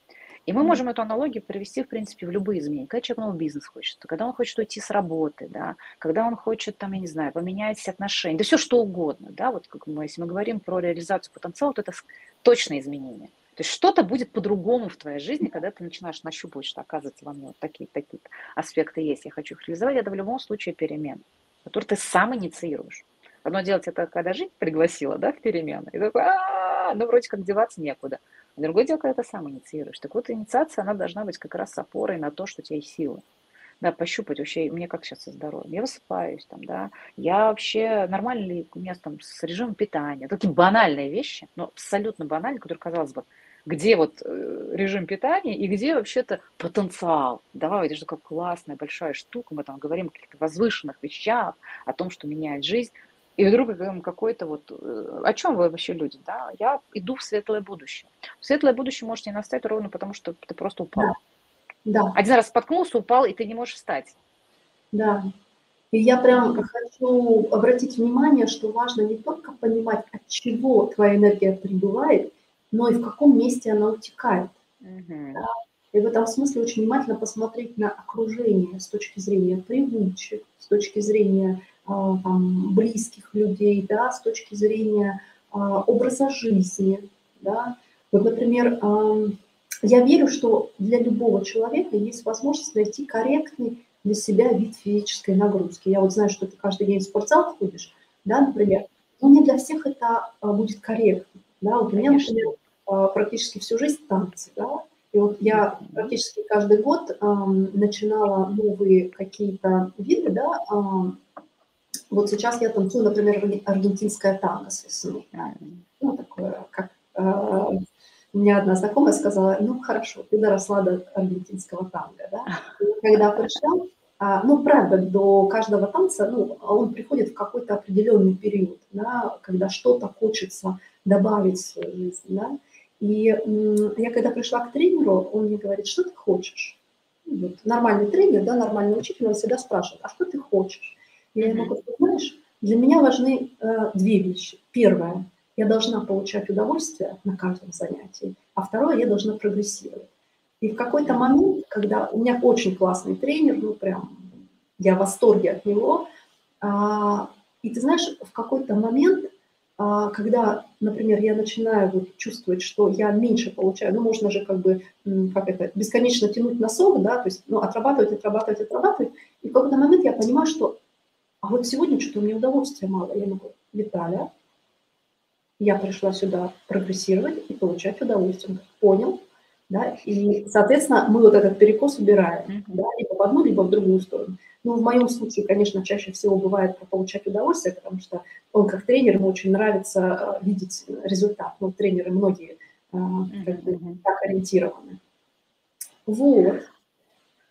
Speaker 1: И мы можем эту аналогию привести, в принципе, в любые изменения. Когда человек новый бизнес хочет, когда он хочет уйти с работы, да, когда он хочет, там, я не знаю, поменять отношения, да все что угодно, да, вот как мы, если мы говорим про реализацию потенциала, то это точно изменение. То есть что-то будет по-другому в твоей жизни, когда ты начинаешь нащупывать, что оказывается во мне вот такие такие аспекты есть, я хочу их реализовать, это в любом случае перемен, который ты сам инициируешь. Одно дело, это когда жизнь пригласила, да, в перемены, и такой, а ну вроде как деваться некуда. А другое дело, когда ты сам инициируешь. Так вот, инициация, она должна быть как раз опорой на то, что у тебя есть силы да, пощупать вообще, мне как сейчас со здоровьем, я высыпаюсь там, да, я вообще, нормально ли у меня там с режимом питания, такие банальные вещи, но абсолютно банальные, которые, казалось бы, где вот э, режим питания и где вообще-то потенциал. Давай, это же такая классная, большая штука, мы там говорим о каких-то возвышенных вещах, о том, что меняет жизнь, и вдруг какой-то вот... Э, о чем вы вообще люди, да? Я иду в светлое будущее. В светлое будущее может не настать ровно потому, что ты просто упал. Да. Да. Один раз споткнулся, упал, и ты не можешь встать.
Speaker 2: Да. И я прям хочу обратить внимание, что важно не только понимать, от чего твоя энергия прибывает, но и в каком месте она утекает. Угу. Да? И в этом смысле очень внимательно посмотреть на окружение с точки зрения привычек, с точки зрения а, там, близких людей, да, с точки зрения а, образа жизни. Да. Вот, например, я верю, что для любого человека есть возможность найти корректный для себя вид физической нагрузки. Я вот знаю, что ты каждый день в спортзал ходишь, да, например, но не для всех это а, будет корректно. Да, вот у меня, например, а, практически всю жизнь танцы, да, и вот я практически каждый год эм, начинала новые какие-то виды, да, эм, вот сейчас я танцую, например, аргентинское танго с весны, да, ну, такое, как э, у меня одна знакомая сказала, ну хорошо, ты доросла до аргентинского танго, да? И когда пришла, а, ну правда, до каждого танца, ну, он приходит в какой-то определенный период, да, когда что-то хочется добавить в свою жизнь, да? И я когда пришла к тренеру, он мне говорит, что ты хочешь? Вот, нормальный тренер, да, нормальный учитель, он всегда спрашивает, а что ты хочешь? Я ему говорю, знаешь, для меня важны э, две вещи. Первое – я должна получать удовольствие на каждом занятии, а второе, я должна прогрессировать. И в какой-то момент, когда у меня очень классный тренер, ну прям я в восторге от него, а, и ты знаешь, в какой-то момент, а, когда, например, я начинаю вот чувствовать, что я меньше получаю, ну можно же как бы, как это, бесконечно тянуть носок, да, то есть ну, отрабатывать, отрабатывать, отрабатывать, и в какой-то момент я понимаю, что а вот сегодня что-то меня удовольствия мало. Я могу, Виталя, я пришла сюда прогрессировать и получать удовольствие. Понял? Да? И, соответственно, мы вот этот перекос убираем, да, либо в одну, либо в другую сторону. Ну, в моем случае, конечно, чаще всего бывает получать удовольствие, потому что он как тренер, ему очень нравится э, видеть результат. Ну, тренеры многие э, как бы, так ориентированы.
Speaker 1: Вот.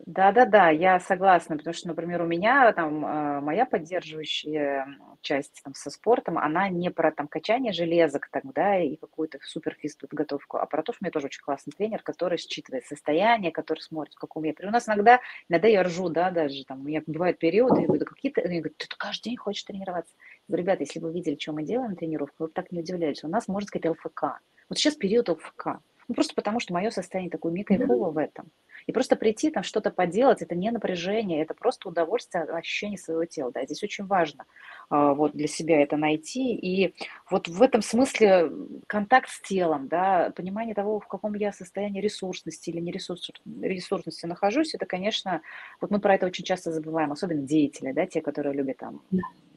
Speaker 1: Да-да-да, я согласна, потому что, например, у меня там э, моя поддерживающая часть там со спортом, она не про там качание железок так, да, и какую-то суперфиз подготовку, а про то, что у меня тоже очень классный тренер, который считывает состояние, который смотрит, в каком я. У нас иногда, иногда я ржу, да, даже там, у меня бывают периоды, я говорю, какие-то, они говорят, ты каждый день хочешь тренироваться. Я говорю, ребята, если вы видели, что мы делаем тренировку, вы так не удивлялись. У нас, можно сказать, ЛФК. Вот сейчас период ЛФК. Ну, просто потому, что мое состояние такое ми кайфово в этом. И просто прийти там что-то поделать, это не напряжение, это просто удовольствие, ощущение своего тела. Да, здесь очень важно а, вот для себя это найти. И вот в этом смысле контакт с телом, да, понимание того, в каком я состоянии ресурсности или нересурсности нахожусь, это, конечно, вот мы про это очень часто забываем, особенно деятели, да, те, которые любят там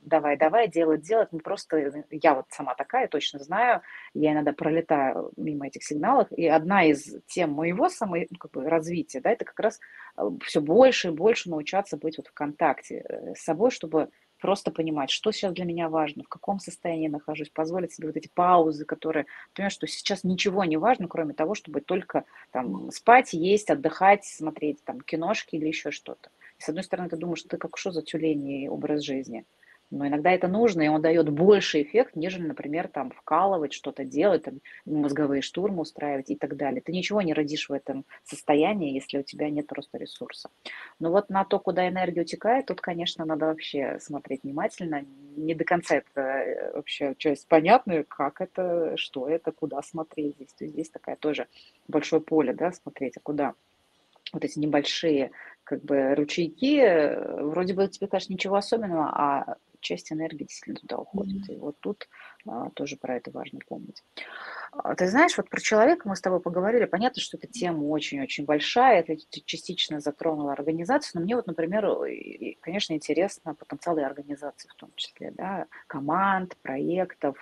Speaker 1: давай, давай, делать, делать. Мы просто, я вот сама такая, точно знаю, я иногда пролетаю мимо этих сигналов, и одна из тем моего самой, ну, как бы, развития, да, это как раз э, все больше и больше научаться быть вот в контакте э, с собой, чтобы просто понимать, что сейчас для меня важно, в каком состоянии я нахожусь, позволить себе вот эти паузы, которые, понимаешь, что сейчас ничего не важно, кроме того, чтобы только там спать, есть, отдыхать, смотреть там киношки или еще что-то. И с одной стороны, ты думаешь, что ты как что за тюлень образ жизни – но иногда это нужно, и он дает больше эффект, нежели, например, там вкалывать, что-то делать, там, мозговые штурмы устраивать и так далее. Ты ничего не родишь в этом состоянии, если у тебя нет просто ресурса. Но вот на то, куда энергия утекает, тут, конечно, надо вообще смотреть внимательно. Не до конца это э, вообще часть понятная, как это, что это, куда смотреть здесь. То есть здесь такая тоже большое поле, да, смотреть, а куда вот эти небольшие как бы ручейки, э, вроде бы тебе кажется ничего особенного, а часть энергии действительно туда уходит. И вот тут а, тоже про это важно помнить. А, ты знаешь, вот про человека мы с тобой поговорили. Понятно, что эта тема очень-очень большая. Это частично затронула организацию. Но мне вот, например, конечно, интересно потенциал и организации в том числе, да, команд, проектов,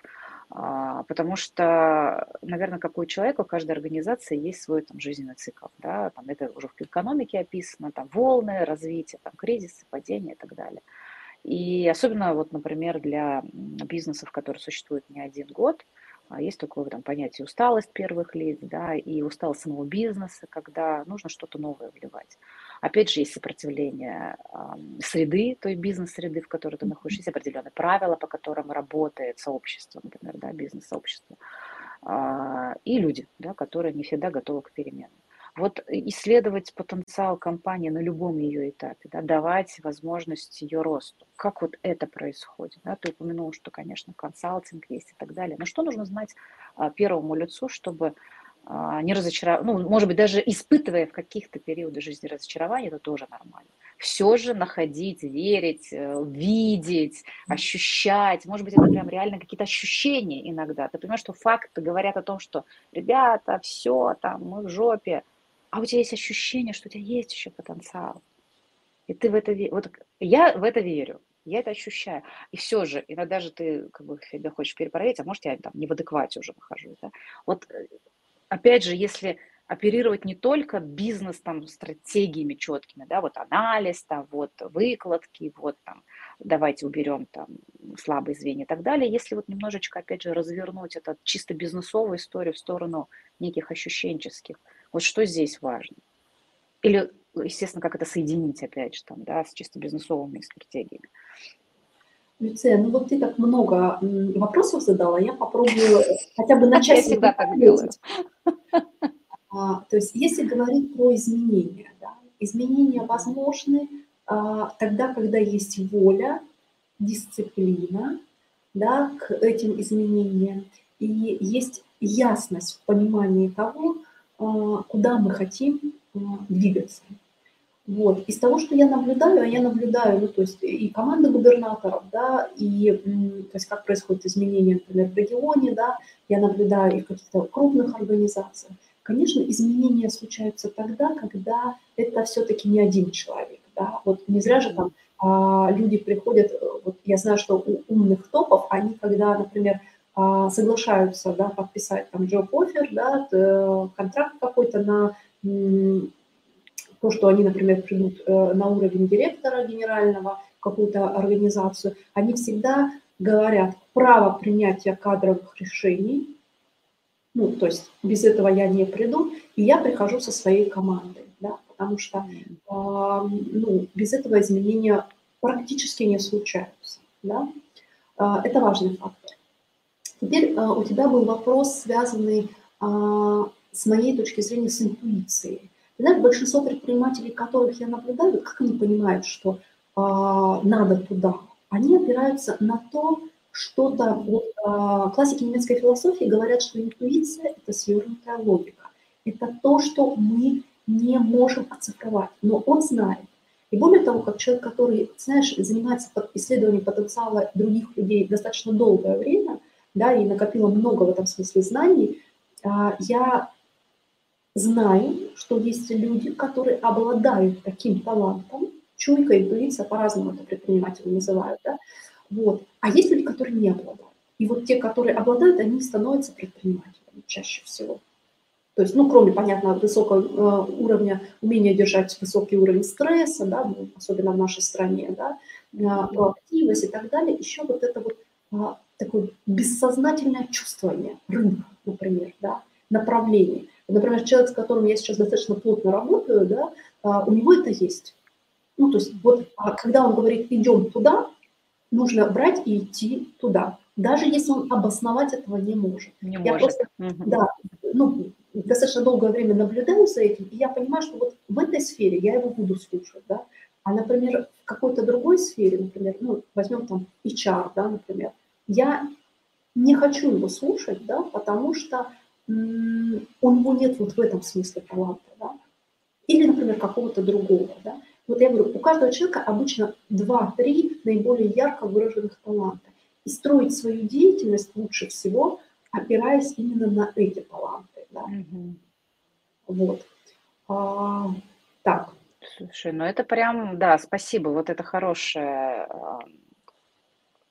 Speaker 1: а, потому что, наверное, как у человека, у каждой организации есть свой там, жизненный цикл. Да? Там, это уже в экономике описано, там волны развития, там, кризисы, падения и так далее. И особенно, вот, например, для бизнесов, которые существуют не один год, а, есть такое там, понятие усталость первых лиц, да, и усталость самого бизнеса, когда нужно что-то новое вливать. Опять же, есть сопротивление э, среды, той бизнес-среды, в которой ты находишься, есть определенные правила, по которым работает сообщество, например, да, бизнес-сообщество, э, и люди, да, которые не всегда готовы к переменам. Вот исследовать потенциал компании на любом ее этапе, да, давать возможность ее росту. Как вот это происходит? Да? Ты упомянул, что, конечно, консалтинг есть и так далее. Но что нужно знать а, первому лицу, чтобы а, не разочаровать, ну, может быть, даже испытывая в каких-то периодах жизни разочарование, это тоже нормально. Все же находить, верить, э, видеть, ощущать, может быть, это прям реально какие-то ощущения иногда. Ты понимаешь, что факты говорят о том, что, ребята, все, там, мы в жопе, а у тебя есть ощущение, что у тебя есть еще потенциал. И ты в это веришь. Вот я в это верю, я это ощущаю. И все же, иногда же ты как бы себя хочешь перепроверить, а может я там не в адеквате уже нахожусь. Да? Вот э, опять же, если оперировать не только бизнес там стратегиями четкими, да, вот анализ, там, вот выкладки, вот там, давайте уберем там слабые звенья и так далее. Если вот немножечко, опять же, развернуть это чисто бизнесовую историю в сторону неких ощущенческих, вот что здесь важно? Или, естественно, как это соединить, опять же, там, да, с чисто бизнесовыми стратегиями.
Speaker 2: Люция, ну вот ты так много вопросов задала, я попробую хотя бы начать. Я
Speaker 1: всегда так делаю.
Speaker 2: А, то есть если говорить про изменения, да, изменения возможны а, тогда, когда есть воля, дисциплина да, к этим изменениям, и есть ясность в понимании того, куда мы хотим а, двигаться. Вот. Из того, что я наблюдаю, а я наблюдаю, ну, то есть и команды губернаторов, да, и, то есть как происходит изменение, например, в регионе, да, я наблюдаю и в каких-то крупных организациях. Конечно, изменения случаются тогда, когда это все-таки не один человек, да, вот не зря же там а, люди приходят, вот я знаю, что у умных топов, они когда, например, а, соглашаются да, подписать там job offer, да, контракт какой-то на то, что они, например, придут э, на уровень директора генерального какую-то организацию, они всегда говорят право принятия кадровых решений, ну, то есть без этого я не приду, и я прихожу со своей командой, да, потому что ну, без этого изменения практически не случаются. Да? А, это важный фактор. Теперь а, у тебя был вопрос, связанный а, с моей точки зрения с интуицией. Знаешь, большинство предпринимателей, которых я наблюдаю, как они понимают, что надо туда? Они опираются на то, что-то, вот классики немецкой философии говорят, что интуиция – это свернутая логика. Это то, что мы не можем оцифровать, но он знает. И более того, как человек, который, знаешь, занимается исследованием потенциала других людей достаточно долгое время, да, и накопила много в этом смысле знаний, а, я знаю, что есть люди, которые обладают таким талантом, чуйка, интуиция, по-разному это предприниматели называют, да, вот. А есть люди, которые не обладают. И вот те, которые обладают, они становятся предпринимателями чаще всего. То есть, ну, кроме, понятно, высокого э, уровня, умения держать высокий уровень стресса, да, ну, особенно в нашей стране, да, э, проактивность и так далее, еще вот это вот э, такое бессознательное чувствование рынка, например, да, направление. Например, человек, с которым я сейчас достаточно плотно работаю, да, у него это есть. Ну, то есть вот а когда он говорит «идем туда», нужно брать и идти туда, даже если он обосновать этого не может.
Speaker 1: Не
Speaker 2: я
Speaker 1: может.
Speaker 2: Просто, угу. Да, ну, достаточно долгое время наблюдаю за этим, и я понимаю, что вот в этой сфере я его буду слушать, да, а, например, в какой-то другой сфере, например, ну, возьмем там HR, да, например, я не хочу его слушать, да, потому что м- у него нет вот в этом смысле таланта, да, или, например, какого-то другого, да. Вот я говорю, у каждого человека обычно 2-3 наиболее ярко выраженных таланта. И строить свою деятельность лучше всего, опираясь именно на эти таланты. Да? Угу. Вот. А, так.
Speaker 1: Слушай, ну это прям, да, спасибо, вот это хорошее а,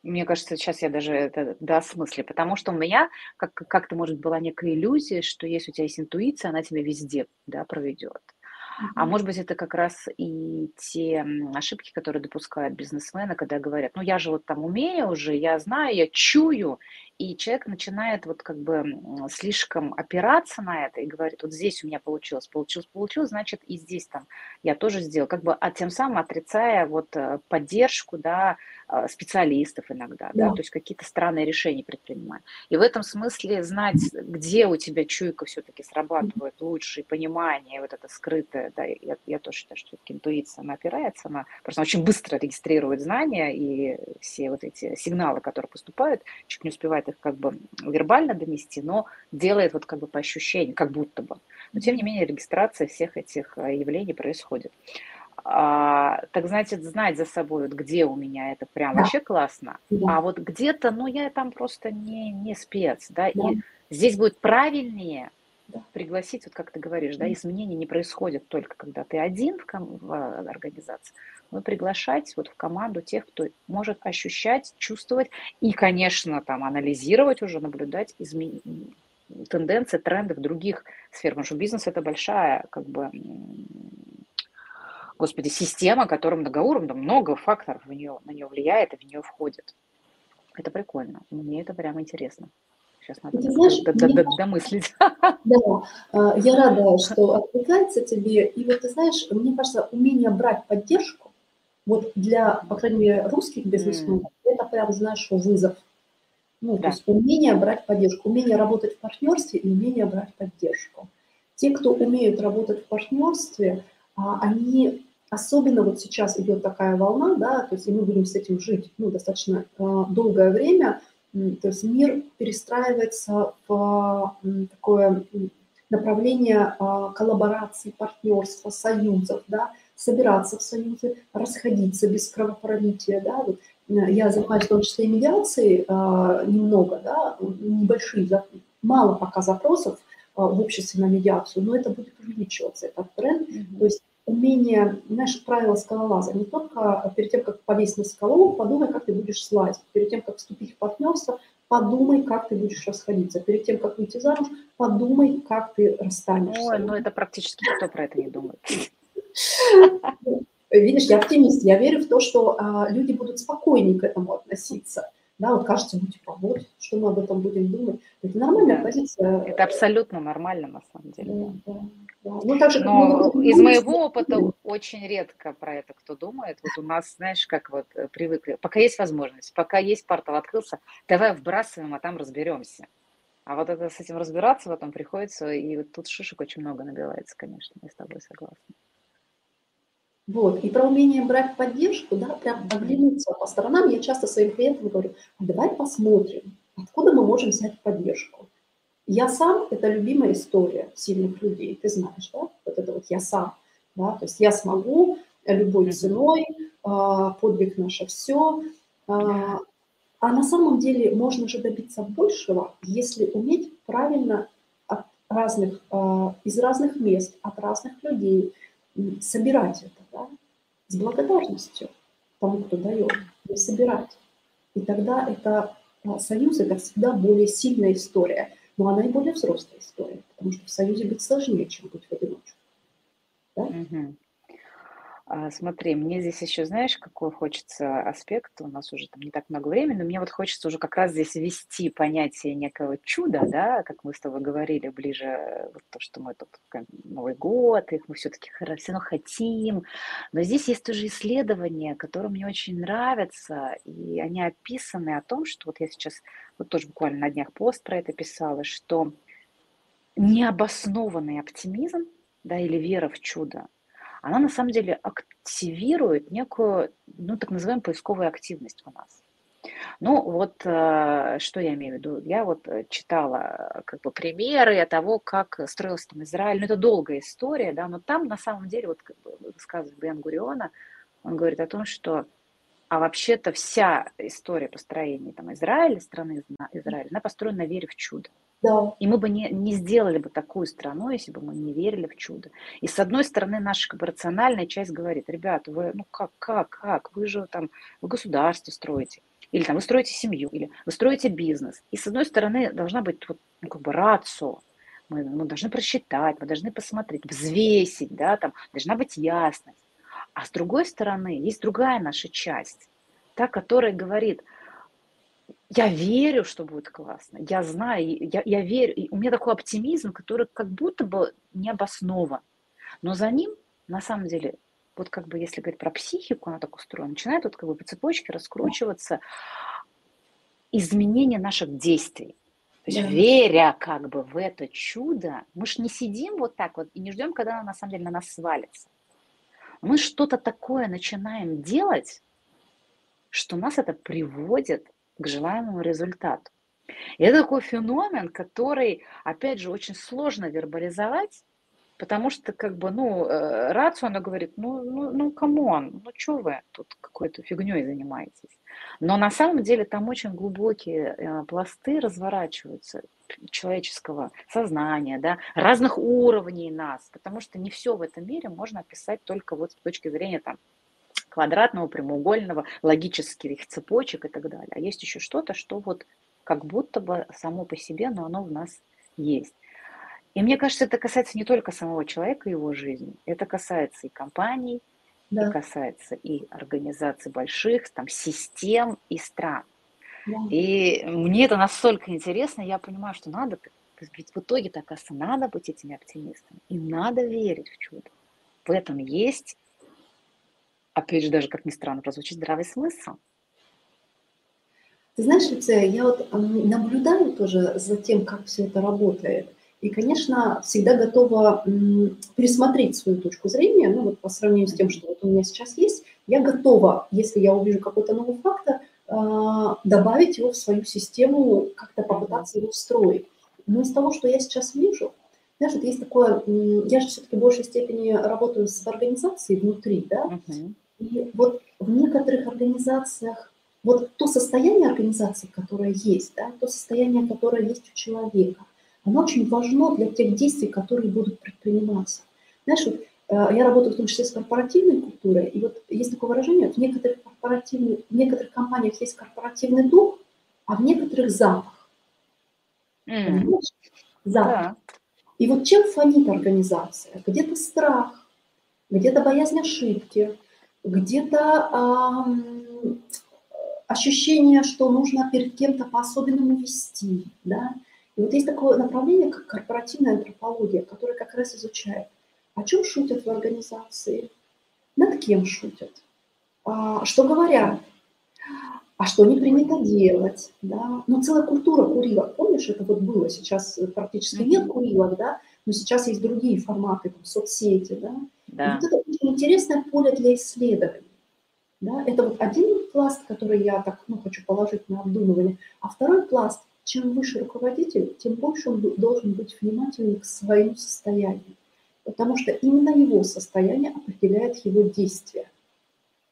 Speaker 1: мне кажется, сейчас я даже это досмыслю, потому что у меня как- как-то, может, была некая иллюзия, что если у тебя есть интуиция, она тебя везде да, проведет. А может быть, это как раз и те ошибки, которые допускают бизнесмены, когда говорят, ну я же вот там умею уже, я знаю, я чую, и человек начинает вот как бы слишком опираться на это и говорит, вот здесь у меня получилось, получилось, получилось, значит и здесь там я тоже сделал, как бы, а тем самым отрицая вот э, поддержку, да, а, специалистов иногда, да, да. то есть какие-то странные решения предпринимать. И в этом смысле знать, где у тебя чуйка все-таки срабатывает лучше, и понимание, вот это скрытое, да, я, я тоже считаю, что интуиция, она опирается, она просто очень быстро регистрирует знания и все вот эти сигналы, которые поступают, человек не успевает их как бы вербально донести, но делает вот как бы по ощущению, как будто бы. Но тем не менее регистрация всех этих а, явлений происходит. А, так значит, знать за собой, вот где у меня это прям да. вообще классно, да. а вот где-то, ну, я там просто не, не спец, да, да. и здесь будет правильнее да. пригласить, вот как ты говоришь, да, изменения не происходят только когда ты один в, ком- в организации, но приглашать вот в команду тех, кто может ощущать, чувствовать и, конечно, там анализировать уже, наблюдать измен... тенденции, тренды в других сферах, потому что бизнес это большая как бы господи, система, которая многоуровневая, много факторов в нее, на нее влияет и в нее входит. Это прикольно. Мне это прям интересно. Сейчас надо ты знаешь, д- д- домыслить.
Speaker 2: Да, я рада, что откликается тебе. И вот ты знаешь, мне кажется, умение брать поддержку, вот для, по крайней мере, русских бизнесменов, mm. это прям, знаешь, вызов. Ну, да. то есть умение брать поддержку, умение работать в партнерстве и умение брать поддержку. Те, кто умеют работать в партнерстве, а, они Особенно вот сейчас идет такая волна, да, то есть и мы будем с этим жить ну, достаточно э, долгое время, то есть мир перестраивается в такое направление э, коллаборации, партнерства, союзов, да, собираться в союзы, расходиться без кровопролития, да, вот я занимаюсь в том числе и медиацией э, немного, да, небольшие, мало пока запросов э, в обществе на медиацию, но это будет увеличиваться, этот тренд, mm-hmm. то есть умение, знаешь, правило скалолаза, не только перед тем, как полезть на скалу, подумай, как ты будешь слазить, перед тем, как вступить в партнерство, подумай, как ты будешь расходиться, перед тем, как выйти замуж, подумай, как ты расстанешься.
Speaker 1: Ой, ну это практически никто про это не думает.
Speaker 2: Видишь, я оптимист, я верю в то, что а, люди будут спокойнее к этому относиться. Да, вот кажется, ну типа, вот, что мы об этом будем думать. Это нормальная да. позиция.
Speaker 1: Это абсолютно нормально, на самом деле. Да, да. Ну, также, Но ну, из моего опыта очень редко про это кто думает. Вот у нас, знаешь, как вот э, привыкли, пока есть возможность, пока есть портал открылся, давай вбрасываем, а там разберемся. А вот это с этим разбираться потом приходится, и вот тут шишек очень много набивается, конечно, я с тобой согласна.
Speaker 2: Вот, и про умение брать поддержку, да, прям оглянуться по сторонам, я часто своим клиентам говорю, а давай посмотрим, откуда мы можем взять поддержку. Я сам – это любимая история сильных людей, ты знаешь, да? Вот это вот я сам, да? То есть я смогу любой ценой, а, подвиг наше все. А, а на самом деле можно же добиться большего, если уметь правильно от разных, а, из разных мест, от разных людей собирать это, да? С благодарностью тому, кто дает, и собирать. И тогда это союз – это всегда более сильная история – но она и более взрослая история, потому что в союзе быть сложнее, чем быть в одиночку.
Speaker 1: Да? Угу. А, смотри, мне здесь еще, знаешь, какой хочется аспект, у нас уже там не так много времени, но мне вот хочется уже как раз здесь ввести понятие некого чуда, да, как мы с тобой говорили ближе, вот то, что мы тут Новый год, их мы все-таки все равно хотим, но здесь есть тоже исследования, которые мне очень нравятся, и они описаны о том, что вот я сейчас, вот тоже буквально на днях пост про это писала, что необоснованный оптимизм, да, или вера в чудо, она на самом деле активирует некую, ну, так называемую поисковую активность у нас. Ну, вот э, что я имею в виду? Я вот э, читала э, как бы примеры того, как строился там Израиль. Ну, это долгая история, да, но там на самом деле, вот как бы высказывает Бен Гуриона, он говорит о том, что а вообще-то вся история построения там, Израиля, страны Израиля, она построена на вере в чудо. Да. И мы бы не, не сделали бы такую страну, если бы мы не верили в чудо. И с одной стороны, наша как бы, рациональная часть говорит, ребята, вы, ну как, как, как, вы же там в государстве строите, или там вы строите семью, или вы строите бизнес. И с одной стороны, должна быть вот, ну, как бы рацио, мы, мы должны просчитать, мы должны посмотреть, взвесить, да, там должна быть ясность. А с другой стороны, есть другая наша часть, та, которая говорит – я верю, что будет классно. Я знаю, я, я верю. И у меня такой оптимизм, который как будто бы не обоснован. Но за ним, на самом деле, вот как бы если говорить про психику, она так устроена, начинает вот как бы по цепочке раскручиваться изменение наших действий. То есть, да. веря как бы в это чудо, мы же не сидим вот так вот и не ждем, когда оно на самом деле на нас свалится. Мы что-то такое начинаем делать, что нас это приводит к желаемому результату. И это такой феномен, который, опять же, очень сложно вербализовать, потому что, как бы, ну, э, рацио она говорит, ну, ну, ну, come on, ну, что вы тут какой-то фигней занимаетесь? Но на самом деле там очень глубокие э, пласты разворачиваются человеческого сознания, да, разных уровней нас, потому что не все в этом мире можно описать только вот с точки зрения там квадратного, прямоугольного, логических цепочек и так далее. А есть еще что-то, что вот как будто бы само по себе, но оно в нас есть. И мне кажется, это касается не только самого человека и его жизни, это касается и компаний, да. и касается и организаций больших, там, систем и стран. Да. И мне это настолько интересно, я понимаю, что надо, ведь в итоге-то, оказывается, надо быть этими оптимистами, и надо верить в чудо. В этом есть опять же, даже как ни странно прозвучит, здравый смысл.
Speaker 2: Ты знаешь, Люция, я вот наблюдаю тоже за тем, как все это работает. И, конечно, всегда готова пересмотреть свою точку зрения, ну вот по сравнению с тем, что вот у меня сейчас есть, я готова, если я увижу какой-то новый фактор, а, добавить его в свою систему, как-то попытаться его встроить. Но из того, что я сейчас вижу, знаешь, вот есть такое, я же все-таки в большей степени работаю с организацией внутри, да, uh-huh. И вот в некоторых организациях, вот то состояние организации, которое есть, да, то состояние, которое есть у человека, оно очень важно для тех действий, которые будут предприниматься. Знаешь, вот, э, я работаю в том числе с корпоративной культурой, и вот есть такое выражение, в некоторых, корпоративных, в некоторых компаниях есть корпоративный дух, а в некоторых запах. Mm. Запах. Да. И вот чем фонит организация? Где-то страх, где-то боязнь ошибки, где-то э, ощущение, что нужно перед кем-то по-особенному вести, да. И вот есть такое направление, как корпоративная антропология, которая как раз изучает, о чем шутят в организации, над кем шутят, а, что говорят, а что не принято делать, да. Но целая культура курилок, помнишь, это вот было, сейчас практически нет курилок, да, но сейчас есть другие форматы, там, соцсети, да. Да. вот это очень интересное поле для исследований. Да? Это вот один пласт, который я так ну, хочу положить на обдумывание. А второй пласт, чем выше руководитель, тем больше он должен быть внимательным к своему состоянию. Потому что именно его состояние определяет его действия,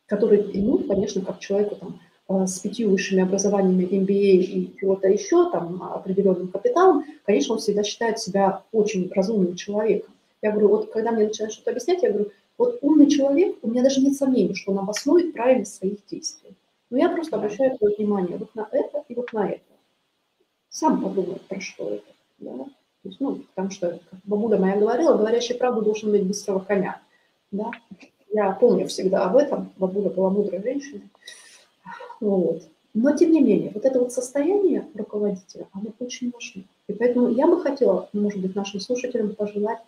Speaker 2: которые ему, конечно, как человеку там, э, с пятью высшими образованиями MBA и чего-то еще, там, определенным капиталом, конечно, он всегда считает себя очень разумным человеком. Я говорю, вот когда мне начинают что-то объяснять, я говорю, вот умный человек, у меня даже нет сомнений, что он обоснует правильность своих действий. Но я просто обращаю твое внимание вот на это и вот на это. Сам подумай, про что это. Да? То есть, ну, потому что, как бабуля моя говорила, говорящий правду должен иметь быстрого коня. Да? Я помню всегда об этом. Бабуля была мудрой женщиной. Вот. Но, тем не менее, вот это вот состояние руководителя, оно очень важно. И поэтому я бы хотела, может быть, нашим слушателям пожелать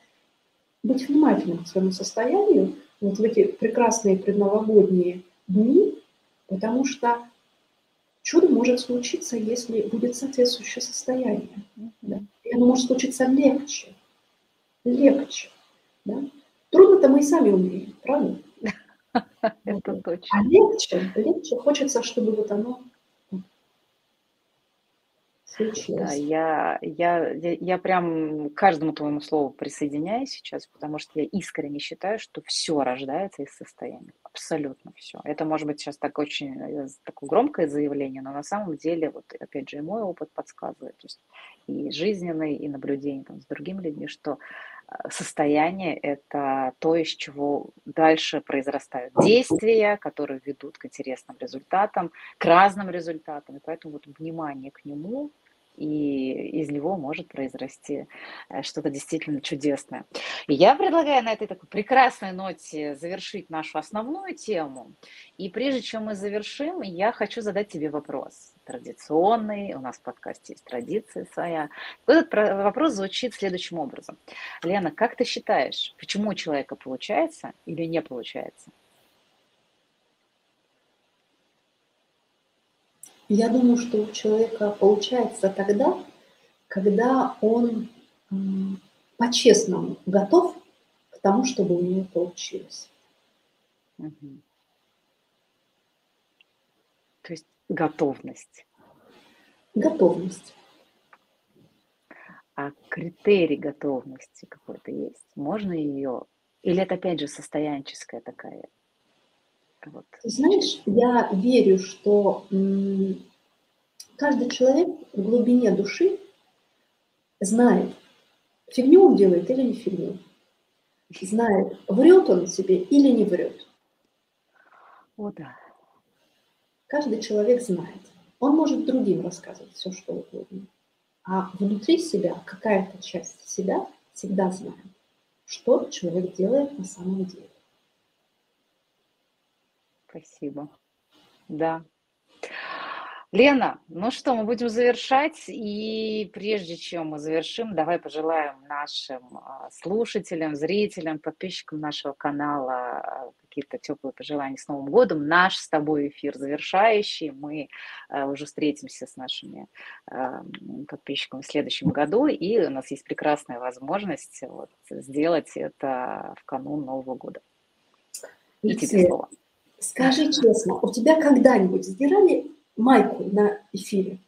Speaker 2: быть внимательным к своему состоянию вот в эти прекрасные предновогодние дни, потому что чудо может случиться, если будет соответствующее состояние. Да? И оно может случиться легче. Легче. Да? Трудно-то мы и сами умеем, правда?
Speaker 1: Это точно.
Speaker 2: А легче, легче хочется, чтобы вот оно
Speaker 1: Да, я, я, я, я прям каждому твоему слову присоединяюсь сейчас, потому что я искренне считаю, что все рождается из состояния. Абсолютно все. Это может быть сейчас так очень э, такое громкое заявление, но на самом деле, вот опять же, и мой опыт подсказывает, то есть и жизненный, и наблюдение там, с другими людьми, что э, состояние – это то, из чего дальше произрастают действия, которые ведут к интересным результатам, к разным результатам. И поэтому вот внимание к нему и из него может произрасти э, что-то действительно чудесное. И я предлагаю на этой такой прекрасной ноте завершить нашу основную тему. И прежде чем мы завершим, я хочу задать тебе вопрос. Традиционный, у нас в подкасте есть традиция своя. Этот вопрос звучит следующим образом. Лена, как ты считаешь, почему у человека получается или не получается?
Speaker 2: Я думаю, что у человека получается тогда, когда он по-честному готов к тому, чтобы у него получилось. Угу.
Speaker 1: То есть готовность.
Speaker 2: Готовность.
Speaker 1: А критерий готовности какой-то есть? Можно ее? Или это опять же состоянческая такая
Speaker 2: вот. Знаешь, я верю, что каждый человек в глубине души знает, фигню он делает или не фигню. Знает, врет он себе или не врет.
Speaker 1: О, да.
Speaker 2: Каждый человек знает. Он может другим рассказывать все, что угодно. А внутри себя какая-то часть себя всегда знает, что человек делает на самом деле.
Speaker 1: Спасибо. Да. Лена, ну что, мы будем завершать. И прежде чем мы завершим, давай пожелаем нашим а, слушателям, зрителям, подписчикам нашего канала а, какие-то теплые пожелания с Новым годом. Наш с тобой эфир завершающий. Мы а, уже встретимся с нашими подписчиками в следующем году. И у нас есть прекрасная возможность вот, сделать это в канун Нового года.
Speaker 2: И тебе слово. Скажи честно, у тебя когда-нибудь сдирали майку на эфире?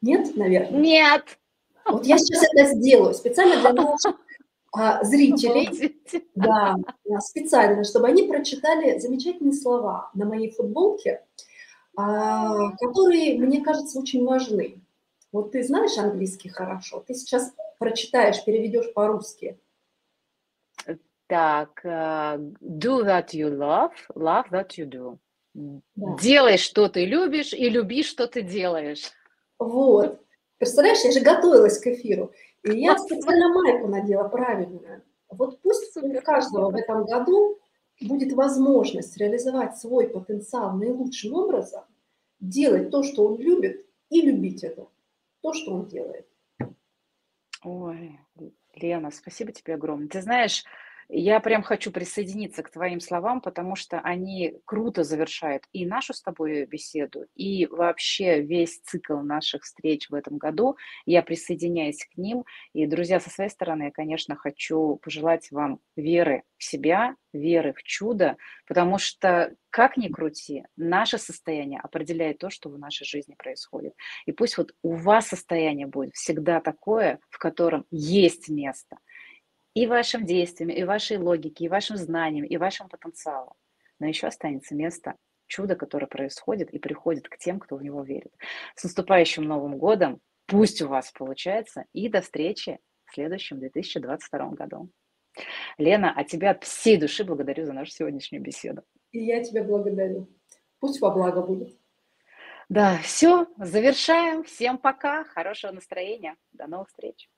Speaker 2: Нет, наверное?
Speaker 1: Нет.
Speaker 2: Вот я сейчас это сделаю специально для наших а, зрителей. Да, специально, чтобы они прочитали замечательные слова на моей футболке, а, которые, мне кажется, очень важны. Вот ты знаешь английский хорошо, ты сейчас прочитаешь, переведешь по-русски –
Speaker 1: так, э, do that you love, love that you do. Да. Делай, что ты любишь, и люби, что ты делаешь.
Speaker 2: Вот. Представляешь, я же готовилась к эфиру. И я специально майку надела правильную. Вот пусть у каждого в этом году будет возможность реализовать свой потенциал наилучшим образом, делать то, что он любит, и любить это, то, что он делает.
Speaker 1: Ой, Лена, спасибо тебе огромное. Ты знаешь, я прям хочу присоединиться к твоим словам, потому что они круто завершают и нашу с тобой беседу, и вообще весь цикл наших встреч в этом году. Я присоединяюсь к ним. И, друзья, со своей стороны, я, конечно, хочу пожелать вам веры в себя, веры в чудо, потому что, как ни крути, наше состояние определяет то, что в нашей жизни происходит. И пусть вот у вас состояние будет всегда такое, в котором есть место – и вашим действиям, и вашей логике, и вашим знаниям, и вашему потенциалу. Но еще останется место чуда, которое происходит и приходит к тем, кто в него верит. С наступающим Новым годом! Пусть у вас получается. И до встречи в следующем 2022 году. Лена, а тебя от всей души благодарю за нашу сегодняшнюю беседу.
Speaker 2: И я тебя благодарю. Пусть во благо будет.
Speaker 1: Да, все, завершаем. Всем пока, хорошего настроения. До новых встреч.